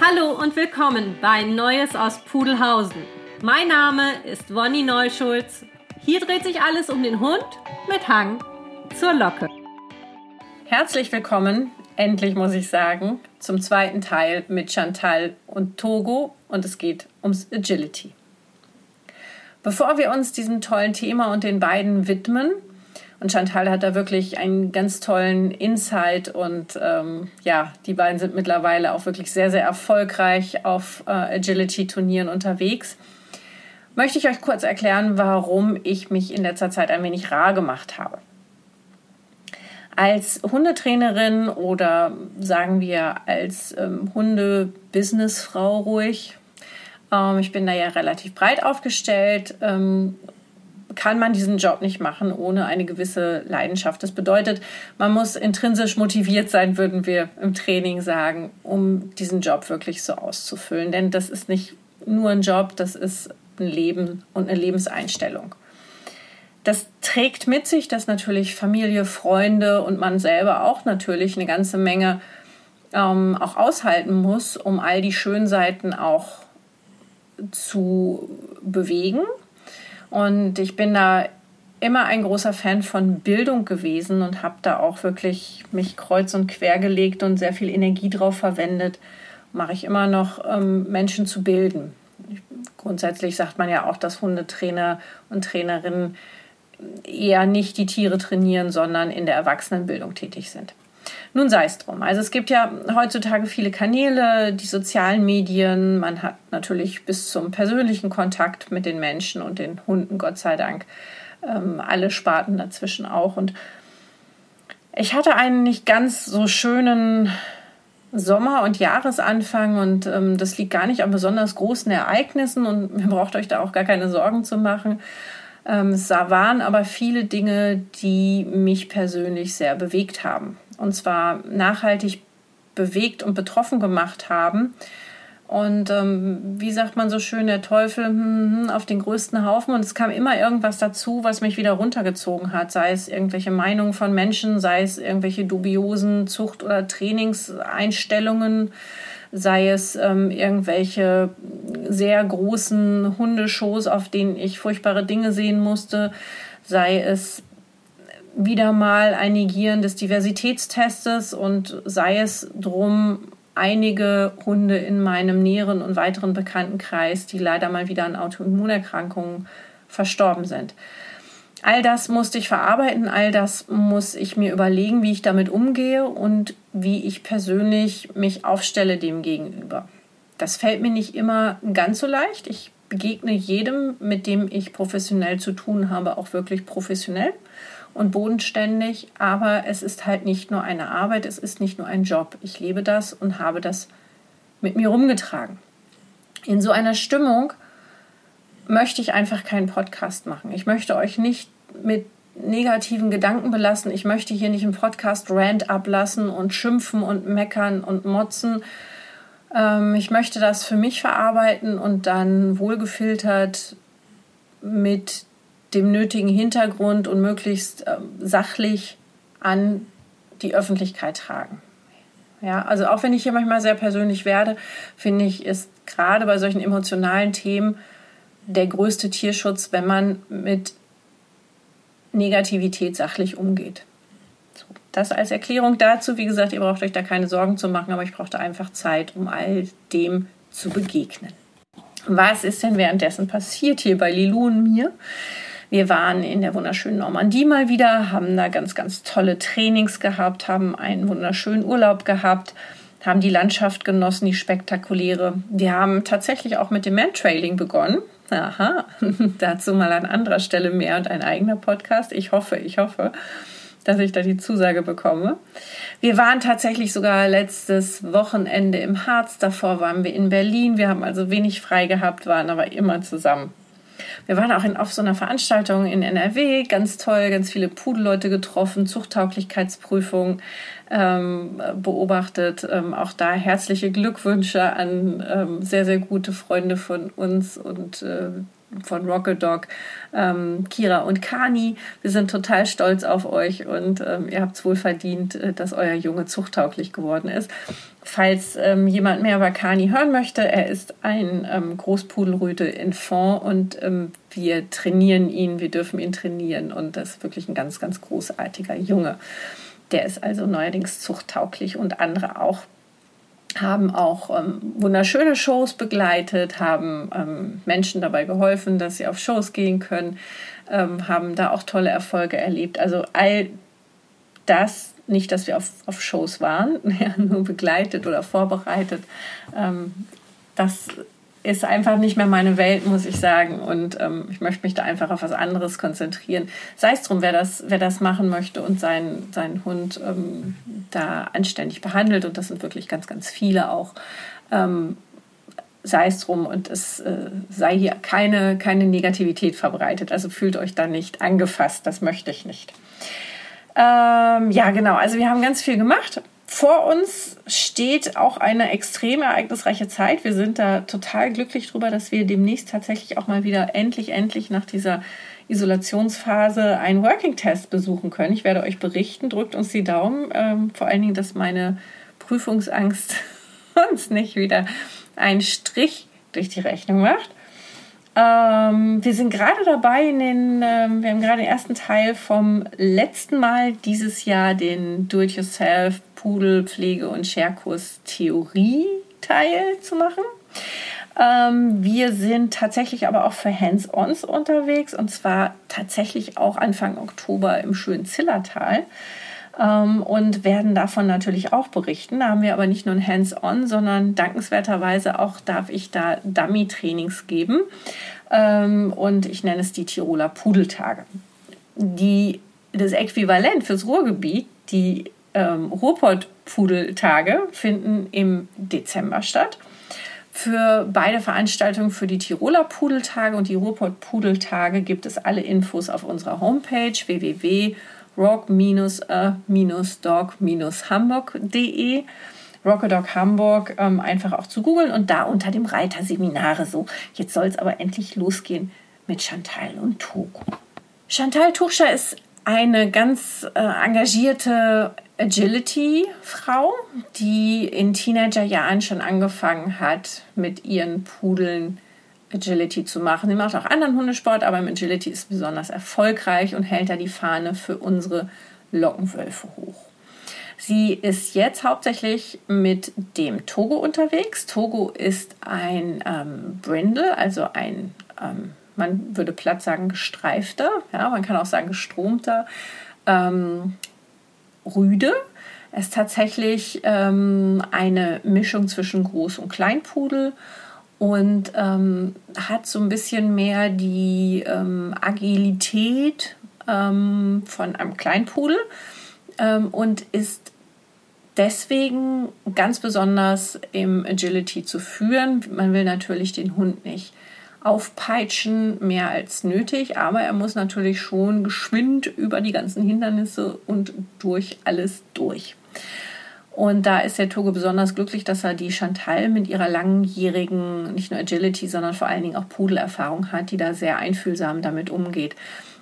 Hallo und willkommen bei Neues aus Pudelhausen. Mein Name ist Wonny Neuschulz. Hier dreht sich alles um den Hund mit Hang zur Locke. Herzlich willkommen, endlich muss ich sagen, zum zweiten Teil mit Chantal und Togo und es geht ums Agility. Bevor wir uns diesem tollen Thema und den beiden widmen, und Chantal hat da wirklich einen ganz tollen Insight und ähm, ja, die beiden sind mittlerweile auch wirklich sehr, sehr erfolgreich auf äh, Agility-Turnieren unterwegs. Möchte ich euch kurz erklären, warum ich mich in letzter Zeit ein wenig rar gemacht habe. Als Hundetrainerin oder sagen wir als ähm, Hunde-Businessfrau ruhig, ähm, ich bin da ja relativ breit aufgestellt, ähm, kann man diesen Job nicht machen ohne eine gewisse Leidenschaft. Das bedeutet, man muss intrinsisch motiviert sein, würden wir im Training sagen, um diesen Job wirklich so auszufüllen. Denn das ist nicht nur ein Job, das ist ein Leben und eine Lebenseinstellung. Das trägt mit sich, dass natürlich Familie, Freunde und man selber auch natürlich eine ganze Menge ähm, auch aushalten muss, um all die schönen Seiten auch zu bewegen und ich bin da immer ein großer Fan von Bildung gewesen und habe da auch wirklich mich kreuz und quer gelegt und sehr viel Energie drauf verwendet. Mache ich immer noch, ähm, Menschen zu bilden. Grundsätzlich sagt man ja auch, dass Hundetrainer und Trainerinnen eher nicht die Tiere trainieren, sondern in der Erwachsenenbildung tätig sind. Nun sei es drum. Also es gibt ja heutzutage viele Kanäle, die sozialen Medien. Man hat natürlich bis zum persönlichen Kontakt mit den Menschen und den Hunden, Gott sei Dank, ähm, alle Sparten dazwischen auch. Und ich hatte einen nicht ganz so schönen Sommer- und Jahresanfang und ähm, das liegt gar nicht an besonders großen Ereignissen und ihr braucht euch da auch gar keine Sorgen zu machen. Ähm, es waren aber viele Dinge, die mich persönlich sehr bewegt haben und zwar nachhaltig bewegt und betroffen gemacht haben. Und ähm, wie sagt man so schön, der Teufel hm, hm, auf den größten Haufen. Und es kam immer irgendwas dazu, was mich wieder runtergezogen hat. Sei es irgendwelche Meinungen von Menschen, sei es irgendwelche dubiosen Zucht- oder Trainingseinstellungen, sei es ähm, irgendwelche sehr großen Hundeshows, auf denen ich furchtbare Dinge sehen musste, sei es wieder mal ein Negieren des Diversitätstestes und sei es drum einige Hunde in meinem näheren und weiteren Bekanntenkreis, die leider mal wieder an Autoimmunerkrankungen verstorben sind. All das musste ich verarbeiten, all das muss ich mir überlegen, wie ich damit umgehe und wie ich persönlich mich aufstelle dem gegenüber. Das fällt mir nicht immer ganz so leicht. Ich begegne jedem, mit dem ich professionell zu tun habe, auch wirklich professionell und bodenständig, aber es ist halt nicht nur eine Arbeit, es ist nicht nur ein Job. Ich lebe das und habe das mit mir rumgetragen. In so einer Stimmung möchte ich einfach keinen Podcast machen. Ich möchte euch nicht mit negativen Gedanken belassen. Ich möchte hier nicht im Podcast Rant ablassen und schimpfen und meckern und motzen. Ähm, ich möchte das für mich verarbeiten und dann wohlgefiltert mit dem nötigen Hintergrund und möglichst äh, sachlich an die Öffentlichkeit tragen. Ja, also auch wenn ich hier manchmal sehr persönlich werde, finde ich, ist gerade bei solchen emotionalen Themen der größte Tierschutz, wenn man mit Negativität sachlich umgeht. So, das als Erklärung dazu. Wie gesagt, ihr braucht euch da keine Sorgen zu machen, aber ich brauchte einfach Zeit, um all dem zu begegnen. Was ist denn währenddessen passiert hier bei Lilou und mir? Wir waren in der wunderschönen Normandie mal wieder, haben da ganz, ganz tolle Trainings gehabt, haben einen wunderschönen Urlaub gehabt, haben die Landschaft genossen, die spektakuläre. Wir haben tatsächlich auch mit dem Mantrailing begonnen. Aha, dazu mal an anderer Stelle mehr und ein eigener Podcast. Ich hoffe, ich hoffe, dass ich da die Zusage bekomme. Wir waren tatsächlich sogar letztes Wochenende im Harz. Davor waren wir in Berlin. Wir haben also wenig frei gehabt, waren aber immer zusammen. Wir waren auch in, auf so einer Veranstaltung in NRW, ganz toll, ganz viele Pudelleute getroffen, Zuchttauglichkeitsprüfung ähm, beobachtet. Ähm, auch da herzliche Glückwünsche an ähm, sehr, sehr gute Freunde von uns und äh, von Rocket Dog, ähm, Kira und Kani. Wir sind total stolz auf euch und ähm, ihr habt es wohl verdient, äh, dass euer Junge zuchttauglich geworden ist. Falls ähm, jemand mehr über Kani hören möchte, er ist ein ähm, Großpudelrüte in Fond und ähm, wir trainieren ihn, wir dürfen ihn trainieren und das ist wirklich ein ganz, ganz großartiger Junge. Der ist also neuerdings zuchttauglich und andere auch haben auch ähm, wunderschöne Shows begleitet, haben ähm, Menschen dabei geholfen, dass sie auf Shows gehen können, ähm, haben da auch tolle Erfolge erlebt. Also all das, nicht, dass wir auf, auf Shows waren, ja, nur begleitet oder vorbereitet, ähm, das ist einfach nicht mehr meine Welt, muss ich sagen. Und ähm, ich möchte mich da einfach auf was anderes konzentrieren. Sei es drum, wer das, wer das machen möchte und seinen, seinen Hund ähm, da anständig behandelt. Und das sind wirklich ganz, ganz viele auch. Ähm, sei es drum und es äh, sei hier keine, keine Negativität verbreitet. Also fühlt euch da nicht angefasst. Das möchte ich nicht. Ähm, ja, genau. Also wir haben ganz viel gemacht vor uns steht auch eine extrem ereignisreiche Zeit. Wir sind da total glücklich drüber, dass wir demnächst tatsächlich auch mal wieder endlich, endlich nach dieser Isolationsphase einen Working Test besuchen können. Ich werde euch berichten. Drückt uns die Daumen. Ähm, vor allen Dingen, dass meine Prüfungsangst uns nicht wieder einen Strich durch die Rechnung macht. Ähm, wir sind gerade dabei, in den, ähm, wir haben gerade den ersten Teil vom letzten Mal dieses Jahr den Do-it-yourself Pudel, Pflege und Scherkurs Theorie-Teil zu machen. Ähm, wir sind tatsächlich aber auch für Hands-Ons unterwegs und zwar tatsächlich auch Anfang Oktober im schönen Zillertal ähm, und werden davon natürlich auch berichten. Da haben wir aber nicht nur ein Hands-on, sondern dankenswerterweise auch darf ich da Dummy-Trainings geben. Ähm, und ich nenne es die Tiroler Pudeltage. Die, das Äquivalent fürs Ruhrgebiet, die ähm, Ruhrpott-Pudeltage finden im Dezember statt. Für beide Veranstaltungen, für die Tiroler Pudeltage und die Ruhrpott-Pudeltage, gibt es alle Infos auf unserer Homepage www rock-dog-hamburg.de. Rockadog Hamburg ähm, einfach auch zu googeln und da unter dem Reiter Seminare so. Jetzt soll es aber endlich losgehen mit Chantal und Togo. Chantal Tuchscher ist eine ganz äh, engagierte Agility-Frau, die in Teenagerjahren schon angefangen hat, mit ihren Pudeln Agility zu machen. Sie macht auch anderen Hundesport, aber im Agility ist besonders erfolgreich und hält da die Fahne für unsere Lockenwölfe hoch. Sie ist jetzt hauptsächlich mit dem Togo unterwegs. Togo ist ein ähm, Brindle, also ein, ähm, man würde platt sagen, gestreifter, ja, man kann auch sagen gestromter ähm, Rüde. Er ist tatsächlich ähm, eine Mischung zwischen Groß- und Kleinpudel und ähm, hat so ein bisschen mehr die ähm, Agilität ähm, von einem Kleinpudel ähm, und ist deswegen ganz besonders im Agility zu führen. Man will natürlich den Hund nicht aufpeitschen, mehr als nötig, aber er muss natürlich schon geschwind über die ganzen Hindernisse und durch alles durch. Und da ist der Togo besonders glücklich, dass er die Chantal mit ihrer langjährigen, nicht nur Agility, sondern vor allen Dingen auch Pudelerfahrung hat, die da sehr einfühlsam damit umgeht.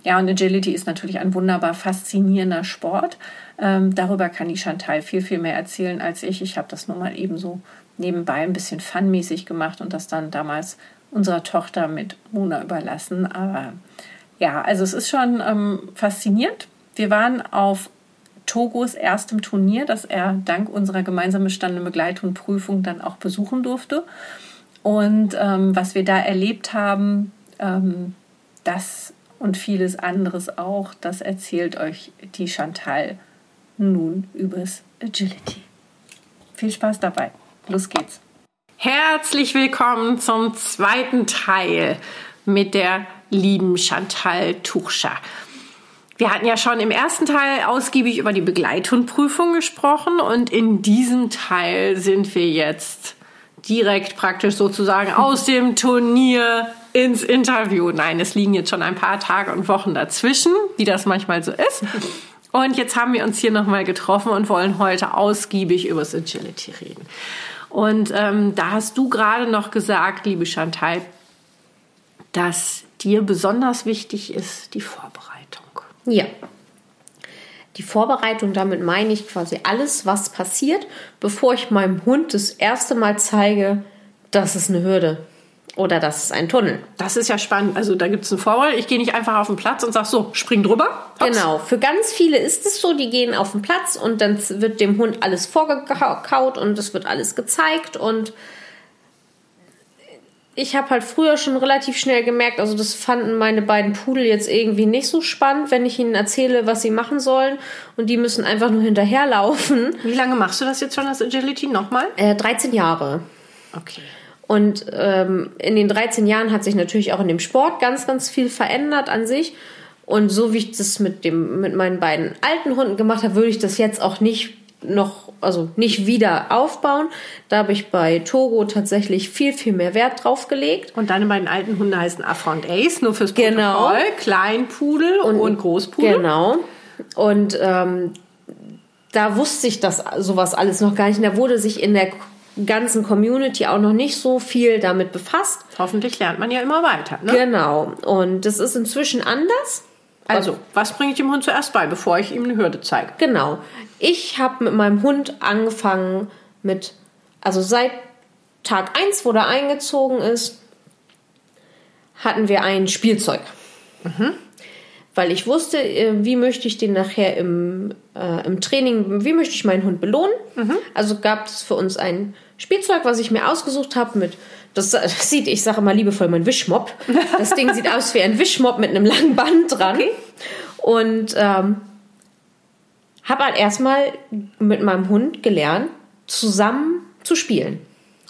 Ja, und Agility ist natürlich ein wunderbar faszinierender Sport. Ähm, darüber kann die Chantal viel, viel mehr erzählen als ich. Ich habe das nur mal eben so nebenbei ein bisschen funmäßig gemacht und das dann damals unserer Tochter mit Mona überlassen. Aber ja, also es ist schon ähm, faszinierend. Wir waren auf Togos erstem Turnier, das er dank unserer gemeinsam bestandenen Begleithundprüfung dann auch besuchen durfte. Und ähm, was wir da erlebt haben, ähm, das und vieles anderes auch, das erzählt euch die Chantal nun übers Agility. Viel Spaß dabei. Los geht's. Herzlich willkommen zum zweiten Teil mit der lieben Chantal Tuchscher. Wir hatten ja schon im ersten Teil ausgiebig über die Begleithundprüfung gesprochen und in diesem Teil sind wir jetzt direkt praktisch sozusagen aus dem Turnier ins Interview. Nein, es liegen jetzt schon ein paar Tage und Wochen dazwischen, wie das manchmal so ist. Und jetzt haben wir uns hier nochmal getroffen und wollen heute ausgiebig über das Agility reden. Und ähm, da hast du gerade noch gesagt, liebe Chantal, dass dir besonders wichtig ist, die Vorbereitung. Ja. Die Vorbereitung, damit meine ich quasi alles, was passiert, bevor ich meinem Hund das erste Mal zeige, das ist eine Hürde oder das ist ein Tunnel. Das ist ja spannend. Also da gibt es einen Vorwahl. Ich gehe nicht einfach auf den Platz und sage so, spring drüber. Hops. Genau. Für ganz viele ist es so, die gehen auf den Platz und dann wird dem Hund alles vorgekaut und es wird alles gezeigt und ich habe halt früher schon relativ schnell gemerkt, also das fanden meine beiden Pudel jetzt irgendwie nicht so spannend, wenn ich ihnen erzähle, was sie machen sollen. Und die müssen einfach nur hinterherlaufen. Wie lange machst du das jetzt schon, das Agility? Nochmal? Äh, 13 Jahre. Okay. Und ähm, in den 13 Jahren hat sich natürlich auch in dem Sport ganz, ganz viel verändert an sich. Und so wie ich das mit, dem, mit meinen beiden alten Hunden gemacht habe, würde ich das jetzt auch nicht noch, also nicht wieder aufbauen. Da habe ich bei Togo tatsächlich viel, viel mehr Wert drauf gelegt. Und deine beiden alten Hunde heißen Afra und Ace, nur fürs Genau. Protokoll. Kleinpudel und, und Großpudel. Genau. Und ähm, da wusste ich das sowas alles noch gar nicht. Und da wurde sich in der ganzen Community auch noch nicht so viel damit befasst. Hoffentlich lernt man ja immer weiter. Ne? Genau. Und das ist inzwischen anders. Also, was bringe ich dem Hund zuerst bei, bevor ich ihm eine Hürde zeige? Genau. Ich habe mit meinem Hund angefangen mit, also seit Tag 1, wo der eingezogen ist, hatten wir ein Spielzeug. Weil ich wusste, äh, wie möchte ich den nachher im, äh, im Training, wie möchte ich meinen Hund belohnen. Also gab es für uns ein Spielzeug, was ich mir ausgesucht habe mit, das, das sieht, ich sage mal liebevoll, mein Wischmopp. Das Ding sieht aus wie ein Wischmopp mit einem langen Band dran. Und ähm, habe halt erstmal mit meinem Hund gelernt, zusammen zu spielen.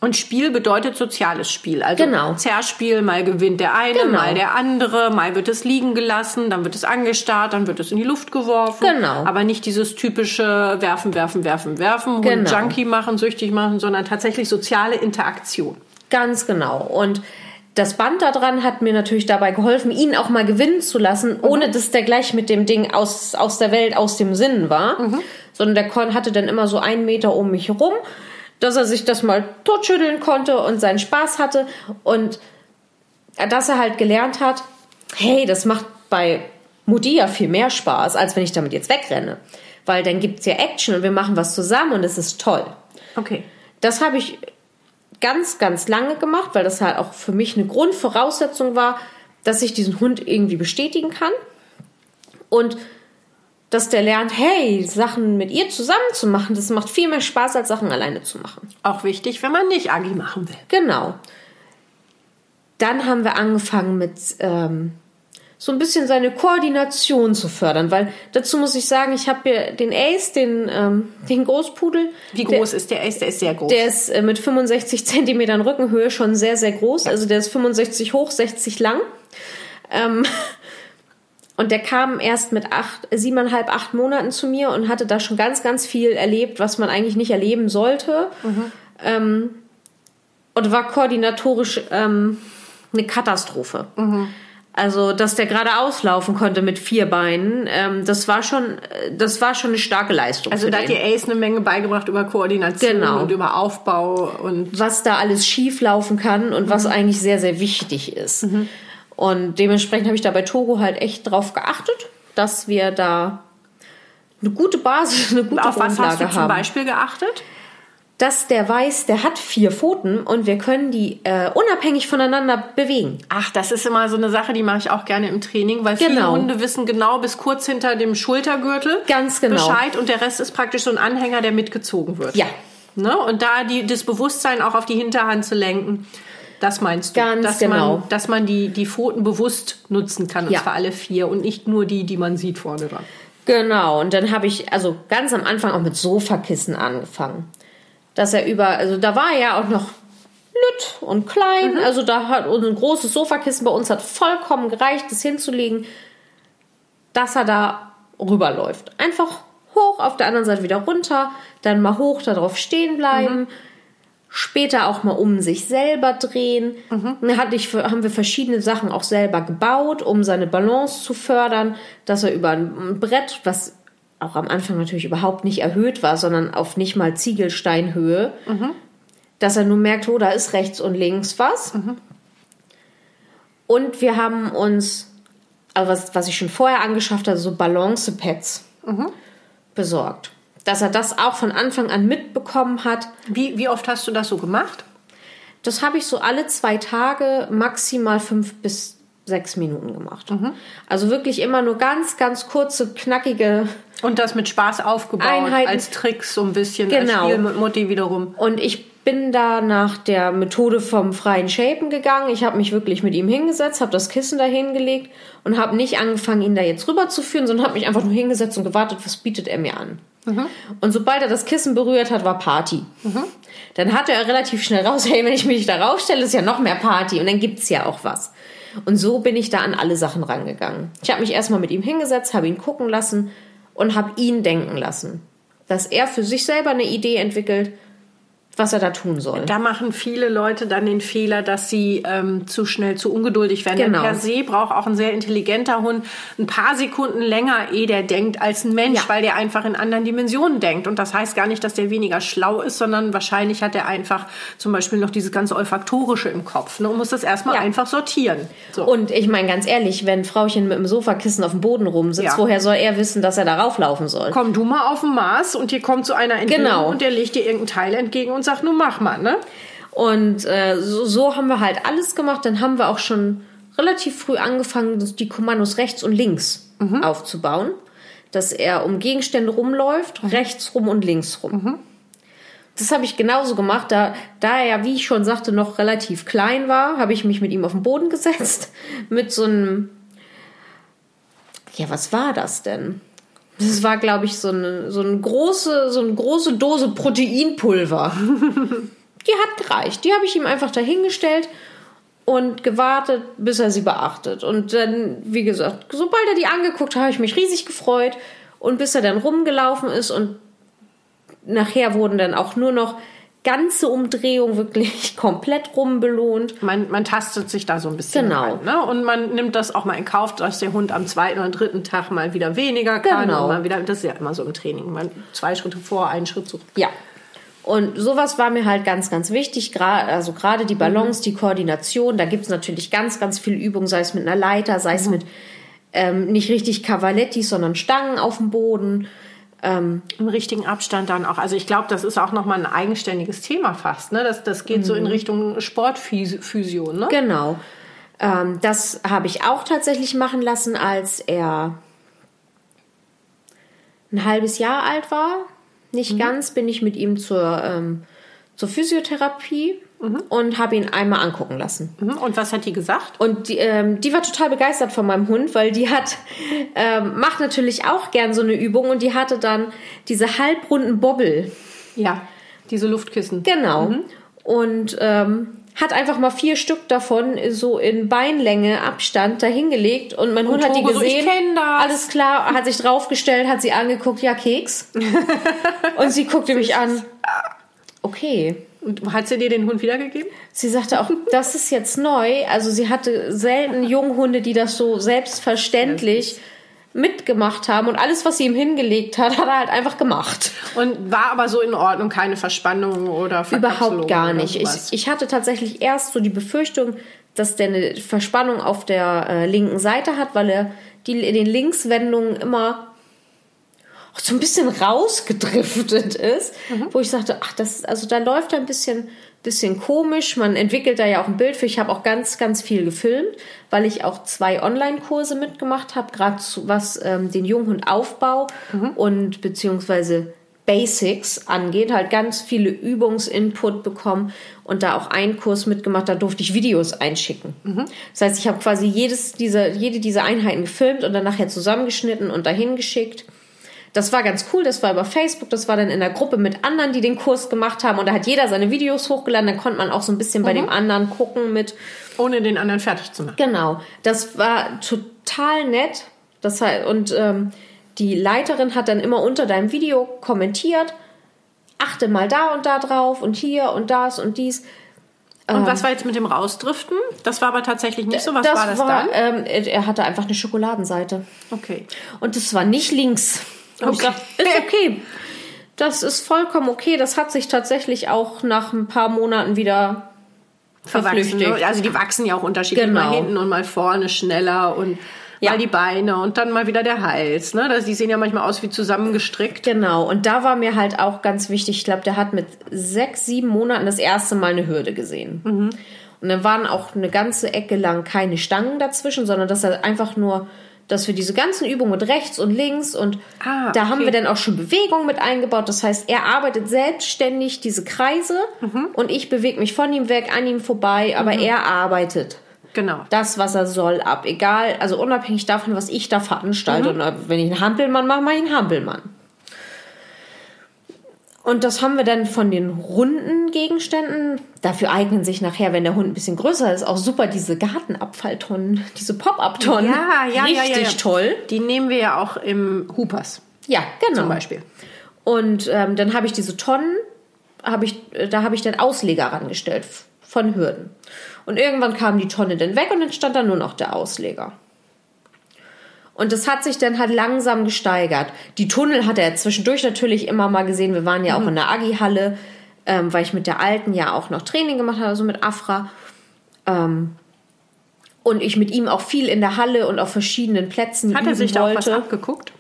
Und Spiel bedeutet soziales Spiel. Also Genau. Zerspiel, mal gewinnt der eine, Genau. mal der andere, mal wird es liegen gelassen, dann wird es angestarrt, dann wird es in die Luft geworfen. Genau. Aber nicht dieses typische werfen, werfen, werfen, werfen, Hund Genau. Junkie machen, süchtig machen, sondern tatsächlich soziale Interaktion. Ganz genau. Und das Band da dran hat mir natürlich dabei geholfen, ihn auch mal gewinnen zu lassen, ohne dass der gleich mit dem Ding aus, aus der Welt, aus dem Sinn war. Sondern der kon- hatte dann immer so einen Meter um mich herum, dass er sich das mal totschütteln konnte und seinen Spaß hatte. Und dass er halt gelernt hat, hey, das macht bei Mutti ja viel mehr Spaß, als wenn ich damit jetzt wegrenne. Weil dann gibt's ja Action und wir machen was zusammen und es ist toll. Okay. Das habe ich ganz, ganz lange gemacht, weil das halt auch für mich eine Grundvoraussetzung war, dass ich diesen Hund irgendwie bestätigen kann. Und dass der lernt, hey, Sachen mit ihr zusammen zu machen, das macht viel mehr Spaß, als Sachen alleine zu machen. Auch wichtig, wenn man nicht Agi machen will. Genau. Dann haben wir angefangen mit ähm, so ein bisschen seine Koordination zu fördern, weil dazu muss ich sagen, ich habe hier den Ace, den, ähm, den Großpudel. Wie der, groß ist der Ace? Der ist sehr groß. Der ist äh, mit 65 Zentimetern Rückenhöhe schon sehr, sehr groß. Also der ist 65 hoch, 60 lang. Ähm, und der kam erst mit acht, siebeneinhalb, acht Monaten zu mir und hatte da schon ganz, ganz viel erlebt, was man eigentlich nicht erleben sollte. Ähm, und war koordinatorisch ähm, eine Katastrophe. Also, dass der gerade auslaufen konnte mit vier Beinen, ähm, das war schon, das war schon eine starke Leistung. also da hat dir Ace eine Menge beigebracht über Koordination Genau. und über Aufbau und was da alles schief laufen kann und Mhm. was eigentlich sehr, sehr wichtig ist. Und dementsprechend habe ich da bei Togo halt echt drauf geachtet, dass wir da eine gute Basis, eine gute auf was hast Grundlage du zum haben. Beispiel geachtet? Dass der weiß, der hat vier Pfoten und wir können die äh, unabhängig voneinander bewegen. Ach, das ist immer so eine Sache, die mache ich auch gerne im Training, weil viele Genau. Hunde wissen genau bis kurz hinter dem Schultergürtel Ganz genau. Bescheid und der Rest ist praktisch so ein Anhänger, der mitgezogen wird. Ja. Ne? Und da die, das Bewusstsein auch auf die Hinterhand zu lenken, das meinst du? Ganz dass genau. Man, dass man die, die Pfoten bewusst nutzen kann, und Ja. zwar alle vier und nicht nur die, die man sieht vorne dran. Genau, und dann habe ich also ganz am Anfang auch mit Sofakissen angefangen. Dass er über, also da war er ja auch noch lütt und klein, also da hat unser großes Sofakissen bei uns hat vollkommen gereicht, das hinzulegen, dass er da rüberläuft. Einfach hoch, auf der anderen Seite wieder runter, dann mal hoch darauf stehen bleiben. Später auch mal um sich selber drehen. Dann hatte ich, haben wir verschiedene Sachen auch selber gebaut, um seine Balance zu fördern, dass er über ein Brett, was auch am Anfang natürlich überhaupt nicht erhöht war, sondern auf nicht mal Ziegelsteinhöhe, dass er nur merkt, oh, da ist rechts und links was. Und wir haben uns, also was, was ich schon vorher angeschafft hatte, so Balance-Pads besorgt. Dass er das auch von Anfang an mitbekommen hat. Wie, wie oft hast du das so gemacht? Das habe ich so alle zwei Tage maximal fünf bis sechs Minuten gemacht. Also wirklich immer nur ganz, ganz kurze, knackige. Und das mit Spaß aufgebaut, Einheiten. als Tricks so ein bisschen, als Genau. Spiel mit Mutti wiederum. Und ich bin da nach der Methode vom freien Shapen gegangen. Ich habe mich wirklich mit ihm hingesetzt, habe das Kissen da hingelegt und habe nicht angefangen, ihn da jetzt rüberzuführen, sondern habe mich einfach nur hingesetzt und gewartet, was bietet er mir an. Und sobald er das Kissen berührt hat, war Party. Dann hatte er relativ schnell raus, hey, wenn ich mich da raufstelle, ist ja noch mehr Party und dann gibt's ja auch was. Und so bin ich da an alle Sachen rangegangen. Ich habe mich erstmal mit ihm hingesetzt, habe ihn gucken lassen und habe ihn denken lassen, dass er für sich selber eine Idee entwickelt, was er da tun soll. Da machen viele Leute dann den Fehler, dass sie ähm, zu schnell zu ungeduldig werden. Genau. Denn per se braucht auch ein sehr intelligenter Hund ein paar Sekunden länger, ehe der denkt, als ein Mensch, Ja. weil der einfach in anderen Dimensionen denkt. Und das heißt gar nicht, dass der weniger schlau ist, sondern wahrscheinlich hat er einfach zum Beispiel noch dieses ganze Olfaktorische im Kopf ne, und muss das erstmal Ja. einfach sortieren. So. Und ich meine ganz ehrlich, wenn Frauchen mit dem Sofakissen auf dem Boden rumsitzt, Ja. woher soll er wissen, dass er da rauflaufen soll? komm du mal auf den Mars und dir kommt so einer entgegen Genau. und der legt dir irgendein Teil entgegen und sagt, nun mach mal, ne? Und äh, so, so haben wir halt alles gemacht. Dann haben wir auch schon relativ früh angefangen, die Kommandos rechts und links aufzubauen. Dass er um Gegenstände rumläuft, rechts rum und links rum. Das habe ich genauso gemacht. Da, da er ja, wie ich schon sagte, noch relativ klein war, habe ich mich mit ihm auf den Boden gesetzt. Mit so einem. Ja, was war das denn? Das war, glaube ich, so eine, so, eine große, so eine große Dose Proteinpulver. Die hat gereicht. Die habe ich ihm einfach dahingestellt und gewartet, bis er sie beachtet. Und dann, wie gesagt, sobald er die angeguckt hat, habe ich mich riesig gefreut. Und bis er dann rumgelaufen ist und nachher wurden dann auch nur noch ganze Umdrehungen wirklich komplett rumbelohnt. Man, man tastet sich da so ein bisschen Genau. rein. Ne? Und man nimmt das auch mal in Kauf, dass der Hund am zweiten oder dritten Tag mal wieder weniger kann. Genau. Mal wieder, das ist ja immer so im Training. Man, zwei Schritte vor, einen Schritt zurück. Ja. Und sowas war mir halt ganz, ganz wichtig. Gerade, also gerade die Balance, die Koordination. Da gibt es natürlich ganz, ganz viel Übung, sei es mit einer Leiter, sei es mit ähm, nicht richtig Cavalettis, sondern Stangen auf dem Boden. Im richtigen Abstand dann auch. Also ich glaube, das ist auch nochmal ein eigenständiges Thema fast. Ne? Das, das geht so in Richtung Sportphysio. Ne? Genau. Ähm, das habe ich auch tatsächlich machen lassen, als er ein halbes Jahr alt war. Nicht ganz, bin ich mit ihm zur, ähm, zur Physiotherapie und habe ihn einmal angucken lassen. Mhm. Und was hat die gesagt? Und die, ähm, die war total begeistert von meinem Hund, weil die hat, ähm, macht natürlich auch gern so eine Übung und die hatte dann diese halbrunden Bobbel. Ja, diese Luftkissen. Genau. Und ähm, hat einfach mal vier Stück davon so in Beinlänge Abstand dahingelegt und mein Hund hat die Togo so, gesehen. das. Alles klar, hat sich draufgestellt, hat sie angeguckt, ja Keks. und sie guckte mich an. Okay. Und hat sie dir den Hund wiedergegeben? Sie sagte auch, das ist jetzt neu. Also sie hatte selten Junghunde, die das so selbstverständlich mitgemacht haben und alles, was sie ihm hingelegt hat, hat er halt einfach gemacht. Und war aber so in Ordnung, keine Verspannung oder Überhaupt gar nicht. Ich, ich hatte tatsächlich erst so die Befürchtung, dass der eine Verspannung auf der äh, linken Seite hat, weil er die in den Linkswendungen immer so ein bisschen rausgedriftet ist, wo ich sagte, ach, das ist, also da läuft ein bisschen, bisschen komisch. Man entwickelt da ja auch ein Bild für. Ich habe auch ganz, ganz viel gefilmt, weil ich auch zwei Online-Kurse mitgemacht habe, gerade was ähm, den Junghundaufbau und beziehungsweise Basics angeht, halt ganz viele Übungsinput bekommen und da auch einen Kurs mitgemacht, da durfte ich Videos einschicken. Das heißt, ich habe quasi jedes dieser, jede dieser Einheiten gefilmt und dann nachher zusammengeschnitten und dahin geschickt. Das war ganz cool, das war über Facebook, das war dann in der Gruppe mit anderen, die den Kurs gemacht haben und da hat jeder seine Videos hochgeladen, dann konnte man auch so ein bisschen bei dem anderen gucken mit, Ohne den anderen fertig zu machen. Genau, das war total nett. Das heißt, und ähm, die Leiterin hat dann immer unter deinem Video kommentiert, achte mal da und da drauf und hier und das und dies. Und was war jetzt mit dem Rausdriften? Das war aber tatsächlich nicht so. Was das war das war, dann? Ähm, er hatte einfach eine Schokoladenseite. Okay. Und das war nicht links. Ich Okay. dachte, ist okay. Das ist vollkommen okay. Das hat sich tatsächlich auch nach ein paar Monaten wieder verwachsen. Verflüchtigt. Ne? Also die wachsen ja auch unterschiedlich. Genau. Mal hinten und mal vorne schneller und Ja. mal die Beine und dann mal wieder der Hals. Ne? Das, die sehen ja manchmal aus wie zusammengestrickt. Genau, und da war mir halt auch ganz wichtig, ich glaube, der hat mit sechs, sieben Monaten das erste Mal eine Hürde gesehen. Mhm. Und dann waren auch eine ganze Ecke lang keine Stangen dazwischen, sondern dass er einfach nur, dass wir diese ganzen Übungen mit rechts und links und Ah, da haben okay. wir dann auch schon Bewegung mit eingebaut. Das heißt, er arbeitet selbstständig diese Kreise Mhm. und ich bewege mich von ihm weg, an ihm vorbei, aber er arbeitet Genau. das, was er soll, ab. Egal, also unabhängig davon, was ich da veranstalte. Und wenn ich einen Hampelmann mache, mache ich einen Hampelmann. Und das haben wir dann von den runden Gegenständen. Dafür eignen sich nachher, wenn der Hund ein bisschen größer ist, auch super diese Gartenabfalltonnen, diese Pop-Up-Tonnen. Ja, ja, Richtig ja, ja, ja. toll. Die nehmen wir ja auch im Hoopers Ja, genau. zum Beispiel. Und ähm, dann habe ich diese Tonnen, habe ich, da habe ich dann Ausleger rangestellt von Hürden. Und irgendwann kam die Tonne dann weg und dann stand da nur noch der Ausleger. Und das hat sich dann halt langsam gesteigert. Die Tunnel hat er zwischendurch natürlich immer mal gesehen. Wir waren ja auch in der Agi-Halle, ähm, weil ich mit der alten ja auch noch Training gemacht habe, also mit Afra. Ähm, und ich mit ihm auch viel in der Halle und auf verschiedenen Plätzen Hat er sich da auch was wollte. abgeguckt?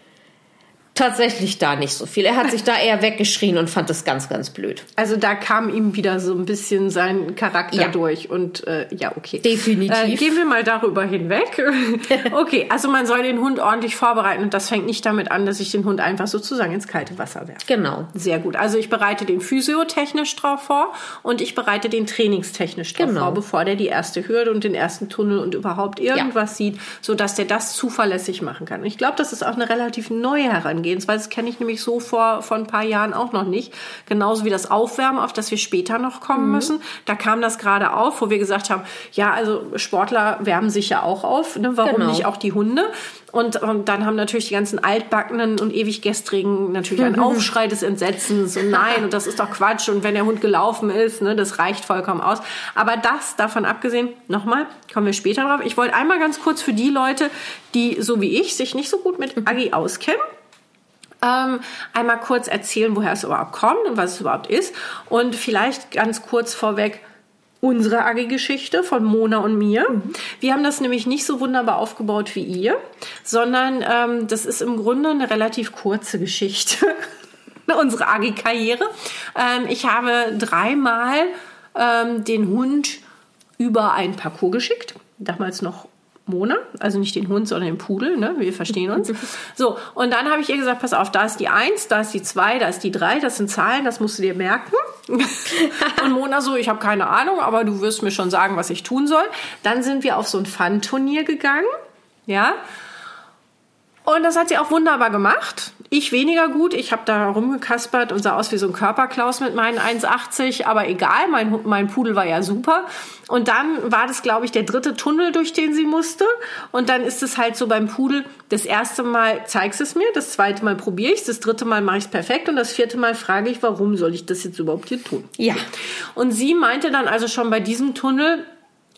Tatsächlich da nicht so viel. Er hat sich da eher weggeschrien und fand das ganz, ganz blöd. Also da kam ihm wieder so ein bisschen sein Charakter Ja. durch und äh, ja, okay. Definitiv. Äh, gehen wir mal darüber hinweg. okay, also man soll den Hund ordentlich vorbereiten und das fängt nicht damit an, dass ich den Hund einfach sozusagen ins kalte Wasser werfe. Genau. Sehr gut. Also ich bereite den physiotechnisch drauf vor und ich bereite den trainingstechnisch drauf Genau. vor, bevor der die erste Hürde und den ersten Tunnel und überhaupt irgendwas sieht, sodass der das zuverlässig machen kann. Und ich glaube, das ist auch eine relativ neue Herangehensweise. Das kenne ich nämlich so vor, vor ein paar Jahren auch noch nicht. Genauso wie das Aufwärmen, auf das wir später noch kommen müssen. Da kam das gerade auf, wo wir gesagt haben, ja, also Sportler wärmen sich ja auch auf. Ne? Warum Genau. nicht auch die Hunde? Und, und dann haben natürlich die ganzen altbackenen und ewig gestrigen natürlich einen Aufschrei des Entsetzens und nein, und das ist doch Quatsch und wenn der Hund gelaufen ist, ne, das reicht vollkommen aus. Aber das, davon abgesehen, nochmal, kommen wir später drauf. Ich wollte einmal ganz kurz für die Leute, die so wie ich sich nicht so gut mit Agi auskennen, ähm, einmal kurz erzählen, woher es überhaupt kommt und was es überhaupt ist. Und vielleicht ganz kurz vorweg unsere Agi-Geschichte von Mona und mir. Wir haben das nämlich nicht so wunderbar aufgebaut wie ihr, sondern ähm, das ist im Grunde eine relativ kurze Geschichte. unsere Agi-Karriere. Ähm, ich habe dreimal ähm, den Hund über ein Parcours geschickt. Damals noch Mona, also nicht den Hund, sondern den Pudel, ne? wir verstehen uns. So, und dann habe ich ihr gesagt, pass auf, da ist die 1, da ist die 2, da ist die 3, das sind Zahlen, das musst du dir merken. und Mona so, ich habe keine Ahnung, aber du wirst mir schon sagen, was ich tun soll. Dann sind wir auf so ein Fun-Turnier gegangen, ja, und das hat sie auch wunderbar gemacht. Ich weniger gut. Ich habe da rumgekaspert und sah aus wie so ein Körperklaus mit meinen 1,80. Aber egal, mein, mein Pudel war ja super. Und dann war das, glaube ich, der dritte Tunnel, durch den sie musste. Und dann ist es halt so beim Pudel, das erste Mal zeigst es mir, das zweite Mal probiere ich das dritte Mal mache ich es perfekt und das vierte Mal frage ich, warum soll ich das jetzt überhaupt hier tun? Ja. Und sie meinte dann also schon bei diesem Tunnel,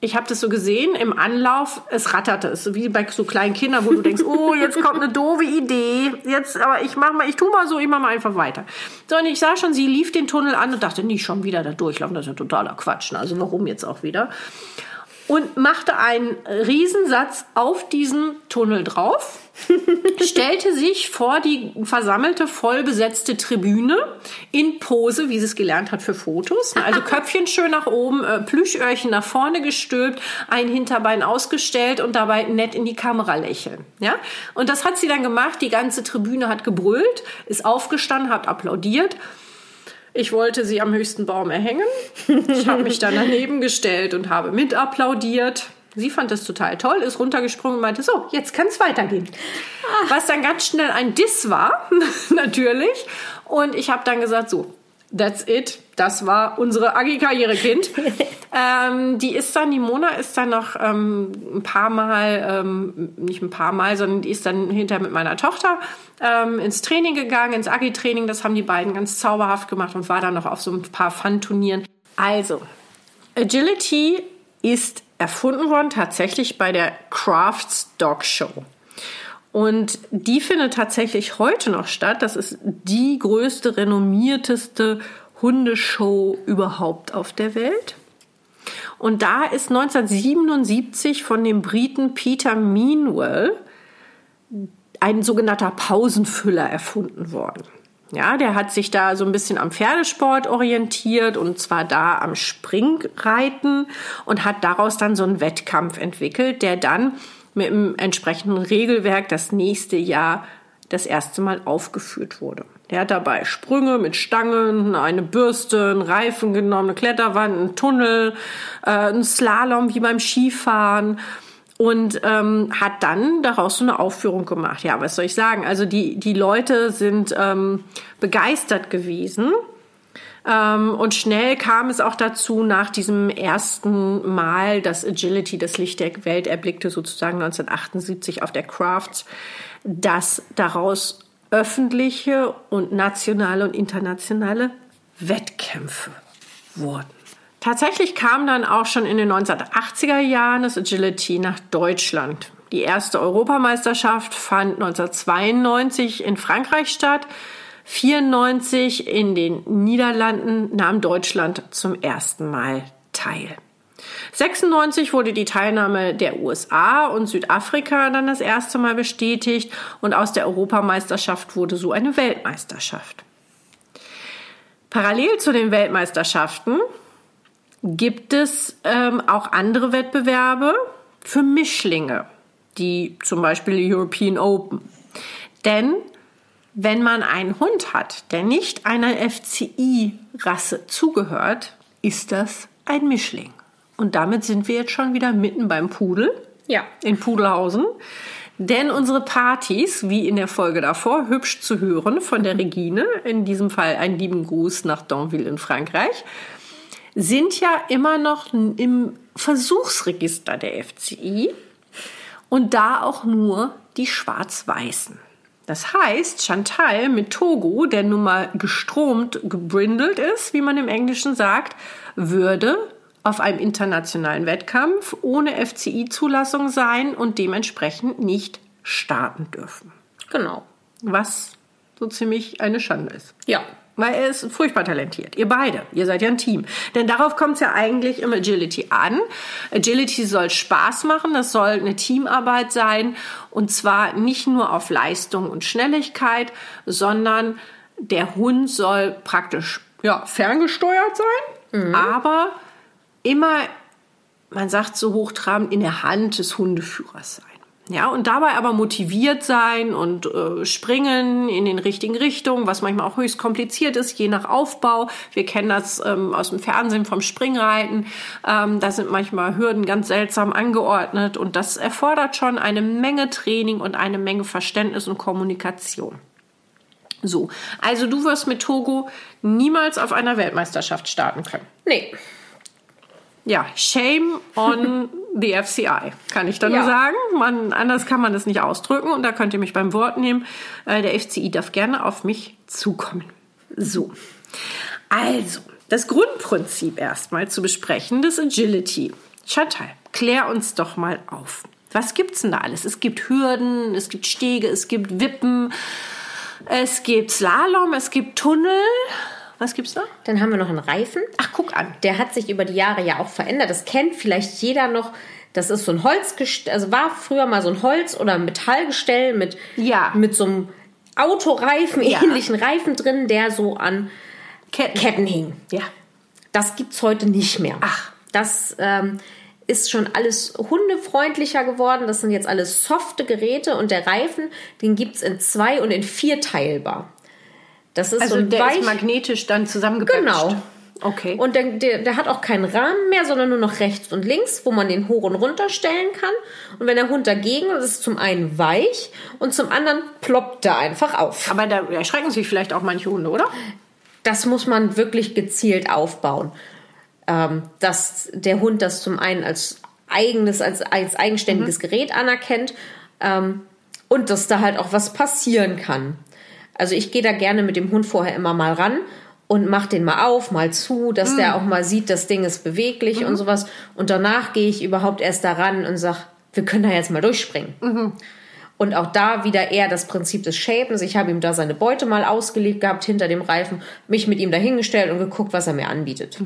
ich habe das so gesehen im Anlauf, es ratterte. Es wie bei so kleinen Kindern, wo du denkst, oh, jetzt kommt eine doofe Idee. Jetzt, aber ich mach mal, ich tu mal so, ich mach mal einfach weiter. So, und ich sah schon, sie lief den Tunnel an und dachte, nicht schon wieder da durchlaufen, das ist ja totaler Quatsch. Also warum jetzt auch wieder? Und machte einen Riesensatz auf diesen Tunnel drauf, stellte sich vor die versammelte, vollbesetzte Tribüne in Pose, wie sie es gelernt hat für Fotos. Also Köpfchen schön nach oben, äh, Plüschöhrchen nach vorne gestülpt, ein Hinterbein ausgestellt und dabei nett in die Kamera lächeln. Ja? Und das hat sie dann gemacht. Die ganze Tribüne hat gebrüllt, ist aufgestanden, hat applaudiert. Ich wollte sie am höchsten Baum erhängen. Ich habe mich dann daneben gestellt und habe mit applaudiert. Sie fand das total toll, ist runtergesprungen und meinte, so, jetzt kann es weitergehen. Was dann ganz schnell ein Diss war, natürlich. Und ich habe dann gesagt, so, that's it. Das war unsere Agi-Karriere, Kind. ähm, die ist dann, die Mona ist dann noch ähm, ein paar Mal, ähm, nicht ein paar Mal, sondern die ist dann hinterher mit meiner Tochter ähm, ins Training gegangen, ins Agi-Training. Das haben die beiden ganz zauberhaft gemacht und war dann noch auf so ein paar Fun-Turnieren. Also, Agility ist erfunden worden tatsächlich bei der Crafts Dog Show. Und die findet tatsächlich heute noch statt. Das ist die größte, renommierteste Hundeshow überhaupt auf der Welt. Und da ist 1977 von dem Briten Peter Meanwell ein sogenannter Pausenfüller erfunden worden. Ja, der hat sich da so ein bisschen am Pferdesport orientiert und zwar da am Springreiten und hat daraus dann so einen Wettkampf entwickelt, der dann mit dem entsprechenden Regelwerk das nächste Jahr das erste Mal aufgeführt wurde. Der hat dabei Sprünge mit Stangen, eine Bürste, einen Reifen genommen, eine Kletterwand, einen Tunnel, äh, einen Slalom wie beim Skifahren und ähm, hat dann daraus so eine Aufführung gemacht. Ja, was soll ich sagen? Also die, die Leute sind ähm, begeistert gewesen. Ähm, und schnell kam es auch dazu, nach diesem ersten Mal, dass Agility das Licht der Welt erblickte, sozusagen 1978 auf der Crafts, dass daraus öffentliche und nationale und internationale Wettkämpfe wurden. Tatsächlich kam dann auch schon in den 1980er Jahren das Agility nach Deutschland. Die erste Europameisterschaft fand 1992 in Frankreich statt. 1994 in den Niederlanden nahm Deutschland zum ersten Mal teil. 96 wurde die Teilnahme der USA und Südafrika dann das erste Mal bestätigt und aus der Europameisterschaft wurde so eine Weltmeisterschaft. Parallel zu den Weltmeisterschaften gibt es ähm, auch andere Wettbewerbe für Mischlinge, die zum Beispiel die European Open. Denn wenn man einen Hund hat, der nicht einer FCI-Rasse zugehört, ist das ein Mischling. Und damit sind wir jetzt schon wieder mitten beim Pudel. Ja. In Pudelhausen. Denn unsere Partys, wie in der Folge davor, hübsch zu hören von der Regine, in diesem Fall einen lieben Gruß nach Donville in Frankreich, sind ja immer noch im Versuchsregister der FCI und da auch nur die Schwarz-Weißen. Das heißt, Chantal mit Togo, der nun mal gestromt, gebrindelt ist, wie man im Englischen sagt, würde auf einem internationalen Wettkampf ohne FCI-Zulassung sein und dementsprechend nicht starten dürfen. Genau. Was so ziemlich eine Schande ist. Ja. Weil er ist furchtbar talentiert. Ihr beide. Ihr seid ja ein Team. Denn darauf kommt es ja eigentlich im Agility an. Agility soll Spaß machen. Das soll eine Teamarbeit sein. Und zwar nicht nur auf Leistung und Schnelligkeit, sondern der Hund soll praktisch ja, ferngesteuert sein. Mhm. Aber immer, man sagt so hochtrabend, in der Hand des Hundeführers sein. Ja, und dabei aber motiviert sein und äh, springen in den richtigen Richtungen, was manchmal auch höchst kompliziert ist, je nach Aufbau. Wir kennen das ähm, aus dem Fernsehen vom Springreiten. Ähm, da sind manchmal Hürden ganz seltsam angeordnet und das erfordert schon eine Menge Training und eine Menge Verständnis und Kommunikation. So, also du wirst mit Togo niemals auf einer Weltmeisterschaft starten können. Nee. Ja, shame on the FCI, kann ich da nur Ja. sagen. Man, anders kann man das nicht ausdrücken und da könnt ihr mich beim Wort nehmen. Äh, der FCI darf gerne auf mich zukommen. So. Also, das Grundprinzip erstmal zu besprechen, das Agility. Chantal, klär uns doch mal auf. Was gibt's denn da alles? Es gibt Hürden, es gibt Stege, es gibt Wippen, es gibt Slalom, es gibt Tunnel. Was gibt's da? Dann haben wir noch einen Reifen. Ach, guck an. Der hat sich über die Jahre ja auch verändert. Das kennt vielleicht jeder noch. Das ist so ein Holzgestell, also war früher mal so ein Holz- oder Metallgestell mit, Ja. mit so einem Autoreifen, Ja. ähnlichen Reifen drin, der so an Ketten. Ketten hing. Ja. Das gibt's heute nicht mehr. Ach. Das ähm, ist schon alles hundefreundlicher geworden. Das sind jetzt alles softe Geräte und der Reifen, den gibt's in zwei und in vier teilbar. Das ist Also so ein der weich ist magnetisch dann zusammengepatscht. Genau. Okay. und der, der, der hat auch keinen Rahmen mehr, sondern nur noch rechts und links, wo man den hoch und runter stellen kann. Und wenn der Hund dagegen, das ist zum einen weich und zum anderen ploppt er einfach auf. Aber da erschrecken sich vielleicht auch manche Hunde, oder? Das muss man wirklich gezielt aufbauen. Ähm, dass der Hund das zum einen als eigenes, als, als eigenständiges Gerät anerkennt ähm, und dass da halt auch was passieren kann. Also ich gehe da gerne mit dem Hund vorher immer mal ran und mach den mal auf, mal zu, dass der auch mal sieht, das Ding ist beweglich und sowas. Und danach gehe ich überhaupt erst daran und sag, wir können da jetzt mal durchspringen. Und auch da wieder eher das Prinzip des Shapens. Ich habe ihm da seine Beute mal ausgelegt gehabt hinter dem Reifen, mich mit ihm dahingestellt und geguckt, was er mir anbietet.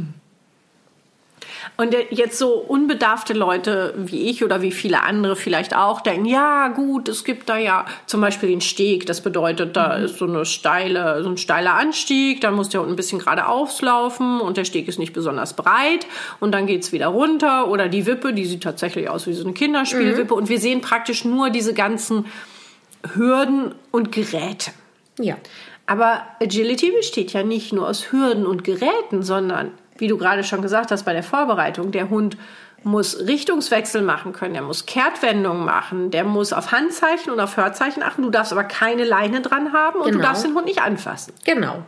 Und jetzt so unbedarfte Leute wie ich oder wie viele andere vielleicht auch denken, ja gut, es gibt da ja zum Beispiel den Steg. Das bedeutet, da mhm. ist so eine steile, so ein steiler Anstieg, dann muss der ein bisschen geradeaus laufen und der Steg ist nicht besonders breit und dann geht's wieder runter. Oder die Wippe, die sieht tatsächlich aus wie so eine Kinderspielwippe. Mhm. Und wir sehen praktisch nur diese ganzen Hürden und Geräte. Ja. Aber Agility besteht ja nicht nur aus Hürden und Geräten, sondern, wie du gerade schon gesagt hast, bei der Vorbereitung, der Hund muss Richtungswechsel machen können, der muss Kehrtwendungen machen, der muss auf Handzeichen und auf Hörzeichen achten. Du darfst aber keine Leine dran haben und genau. du darfst den Hund nicht anfassen. Genau.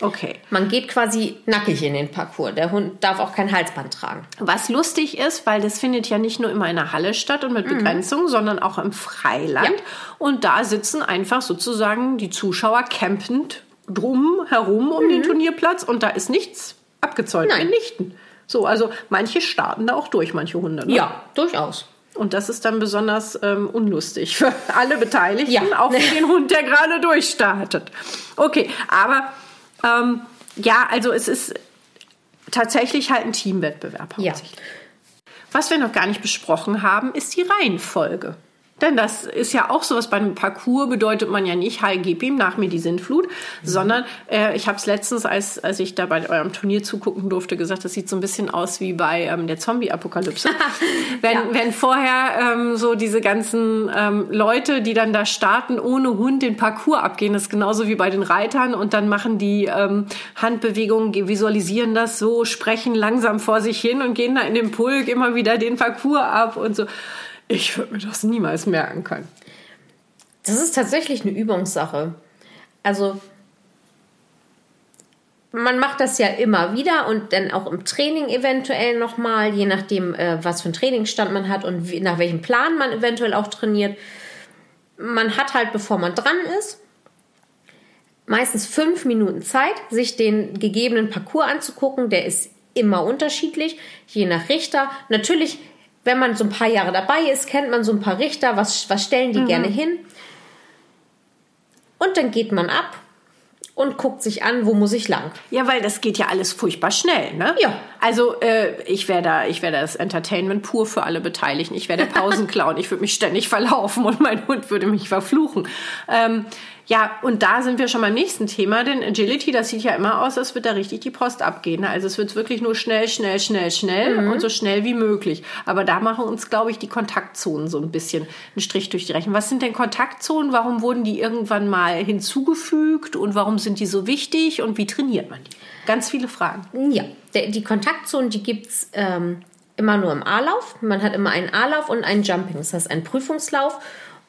Okay. Man geht quasi nackig in den Parcours. Der Hund darf auch kein Halsband tragen. Was lustig ist, weil das findet ja nicht nur immer in der Halle statt und mit mhm. Begrenzung, sondern auch im Freiland. Ja. Und da sitzen einfach sozusagen die Zuschauer campend drum herum um mhm. den Turnierplatz und da ist nichts abgezäunt. Nein. Mitnichten. So, also manche starten da auch durch, manche Hunde. Ne? Ja, durchaus. Und das ist dann besonders ähm, unlustig für alle Beteiligten, ja. auch für den Hund, der gerade durchstartet. Okay, aber ähm, ja, also es ist tatsächlich halt ein Teamwettbewerb. Ja. Was wir noch gar nicht besprochen haben, ist die Reihenfolge. Denn das ist ja auch sowas bei einem Parcours, bedeutet man ja nicht, hi, gib ihm nach mir die Sintflut, mhm. sondern äh, ich habe es letztens, als, als ich da bei eurem Turnier zugucken durfte, gesagt, das sieht so ein bisschen aus wie bei ähm, der Zombie-Apokalypse. wenn, ja. wenn vorher ähm, so diese ganzen ähm, Leute, die dann da starten, ohne Hund den Parcours abgehen, das ist genauso wie bei den Reitern und dann machen die ähm, Handbewegungen, visualisieren das so, sprechen langsam vor sich hin und gehen da in den Pulk immer wieder den Parcours ab und so. Ich würde mir das niemals merken können. Das ist tatsächlich eine Übungssache. Also man macht das ja immer wieder und dann auch im Training eventuell nochmal, je nachdem, äh, was für einen Trainingsstand man hat und nach welchem Plan man eventuell auch trainiert. Man hat halt, bevor man dran ist, meistens fünf Minuten Zeit, sich den gegebenen Parcours anzugucken. Der ist immer unterschiedlich, je nach Richter. Natürlich wenn man so ein paar Jahre dabei ist, kennt man so ein paar Richter, was, was stellen die mhm. gerne hin. Und dann geht man ab und guckt sich an, wo muss ich lang. Ja, weil das geht ja alles furchtbar schnell, ne? Ja. Also äh, ich wäre da, ich wäre das Entertainment pur für alle Beteiligten. Ich wäre der Pausenclown. ich würde mich ständig verlaufen und mein Hund würde mich verfluchen. Ähm, ja, und da sind wir schon beim nächsten Thema, denn Agility, das sieht ja immer aus, als wird da richtig die Post abgehen. Also es wird wirklich nur schnell, schnell, schnell, schnell mhm. und so schnell wie möglich. Aber da machen uns, glaube ich, die Kontaktzonen so ein bisschen einen Strich durch die Rechnung. Was sind denn Kontaktzonen? Warum wurden die irgendwann mal hinzugefügt und warum sind die so wichtig und wie trainiert man die? Ganz viele Fragen. Ja, die Kontaktzonen, die gibt's ähm, immer nur im A-Lauf. Man hat immer einen A-Lauf und einen Jumping, das heißt einen Prüfungslauf.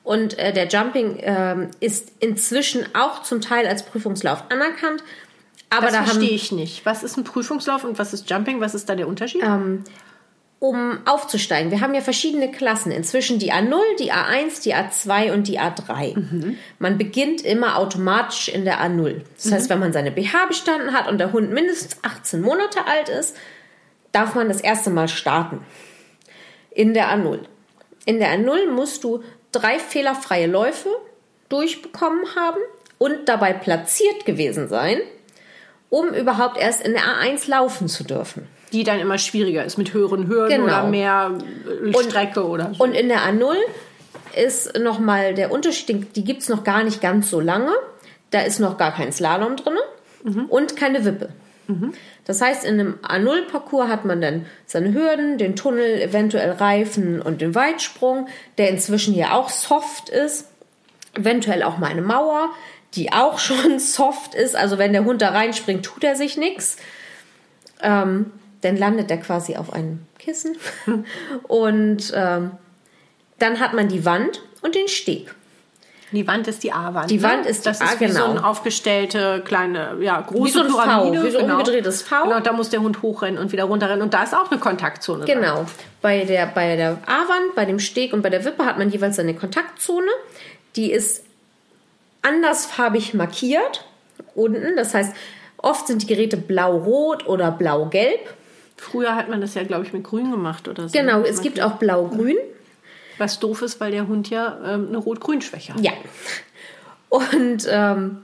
Und äh, der Jumping ähm, ist inzwischen auch zum Teil als Prüfungslauf anerkannt. Aber das da verstehe ich nicht. Was ist ein Prüfungslauf und was ist Jumping? Was ist da der Unterschied? Ähm, um aufzusteigen. Wir haben ja verschiedene Klassen. Inzwischen die A0, die A1, die A2 und die A3. Mhm. Man beginnt immer automatisch in der A0. Das mhm. heißt, wenn man seine BH bestanden hat und der Hund mindestens 18 Monate alt ist, darf man das erste Mal starten. In der A0. In der A0 musst du drei fehlerfreie Läufe durchbekommen haben und dabei platziert gewesen sein, um überhaupt erst in der A1 laufen zu dürfen. Die dann immer schwieriger ist mit höheren Hürden genau. oder mehr Strecke und, oder so. Und in der A0 ist nochmal der Unterschied, die gibt es noch gar nicht ganz so lange. Da ist noch gar kein Slalom drin mhm. und keine Wippe. Mhm. Das heißt, in einem A0-Parcours hat man dann seine Hürden, den Tunnel, eventuell Reifen und den Weitsprung, der inzwischen hier auch soft ist. Eventuell auch mal eine Mauer, die auch schon soft ist. Also wenn der Hund da reinspringt, tut er sich nichts. Ähm, dann landet er quasi auf einem Kissen. und ähm, dann hat man die Wand und den Steg. Die Wand ist die A-Wand. Die ne? Wand ist das die ist wie genau. so eine aufgestellte kleine, ja, große wie so ein Pyramide. V, wie so ein genau. umgedrehtes V. Genau, da muss der Hund hochrennen und wieder runterrennen. Und da ist auch eine Kontaktzone. Genau. Dran. Bei der, bei der A-Wand, bei dem Steg und bei der Wippe hat man jeweils eine Kontaktzone. Die ist andersfarbig markiert unten. Das heißt, oft sind die Geräte blau-rot oder blau-gelb. Früher hat man das ja, glaube ich, mit grün gemacht oder so. Genau, es gibt auch blau-grün. Was doof ist, weil der Hund ja ähm, eine Rot-Grün-Schwäche hat. Ja. Und ähm,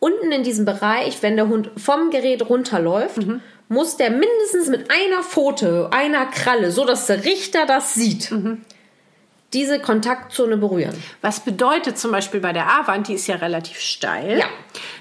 unten in diesem Bereich, wenn der Hund vom Gerät runterläuft, muss der mindestens mit einer Pfote, einer Kralle, so dass der Richter das sieht, diese Kontaktzone berühren. Was bedeutet zum Beispiel bei der A-Wand, die ist ja relativ steil, Ja.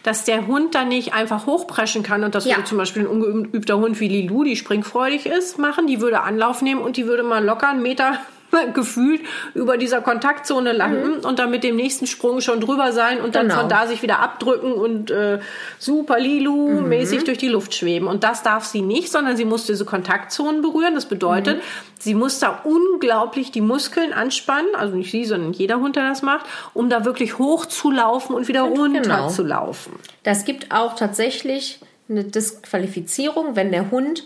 dass der Hund dann nicht einfach hochpreschen kann und das Ja. würde zum Beispiel ein ungeübter Hund wie Lilu, die springfreudig ist, machen. Die würde Anlauf nehmen und die würde mal locker einen Meter gefühlt über dieser Kontaktzone landen und dann mit dem nächsten Sprung schon drüber sein und dann Mhm. Genau. von da sich wieder abdrücken und äh, super Lilu Mhm. mäßig durch die Luft schweben. Und das darf sie nicht, sondern sie muss diese Kontaktzonen berühren. Das bedeutet, Mhm. sie muss da unglaublich die Muskeln anspannen, also nicht sie, sondern jeder Hund, der das macht, um da wirklich hoch zu laufen und wieder runter Genau. zu laufen. Das gibt auch tatsächlich eine Disqualifizierung, wenn der Hund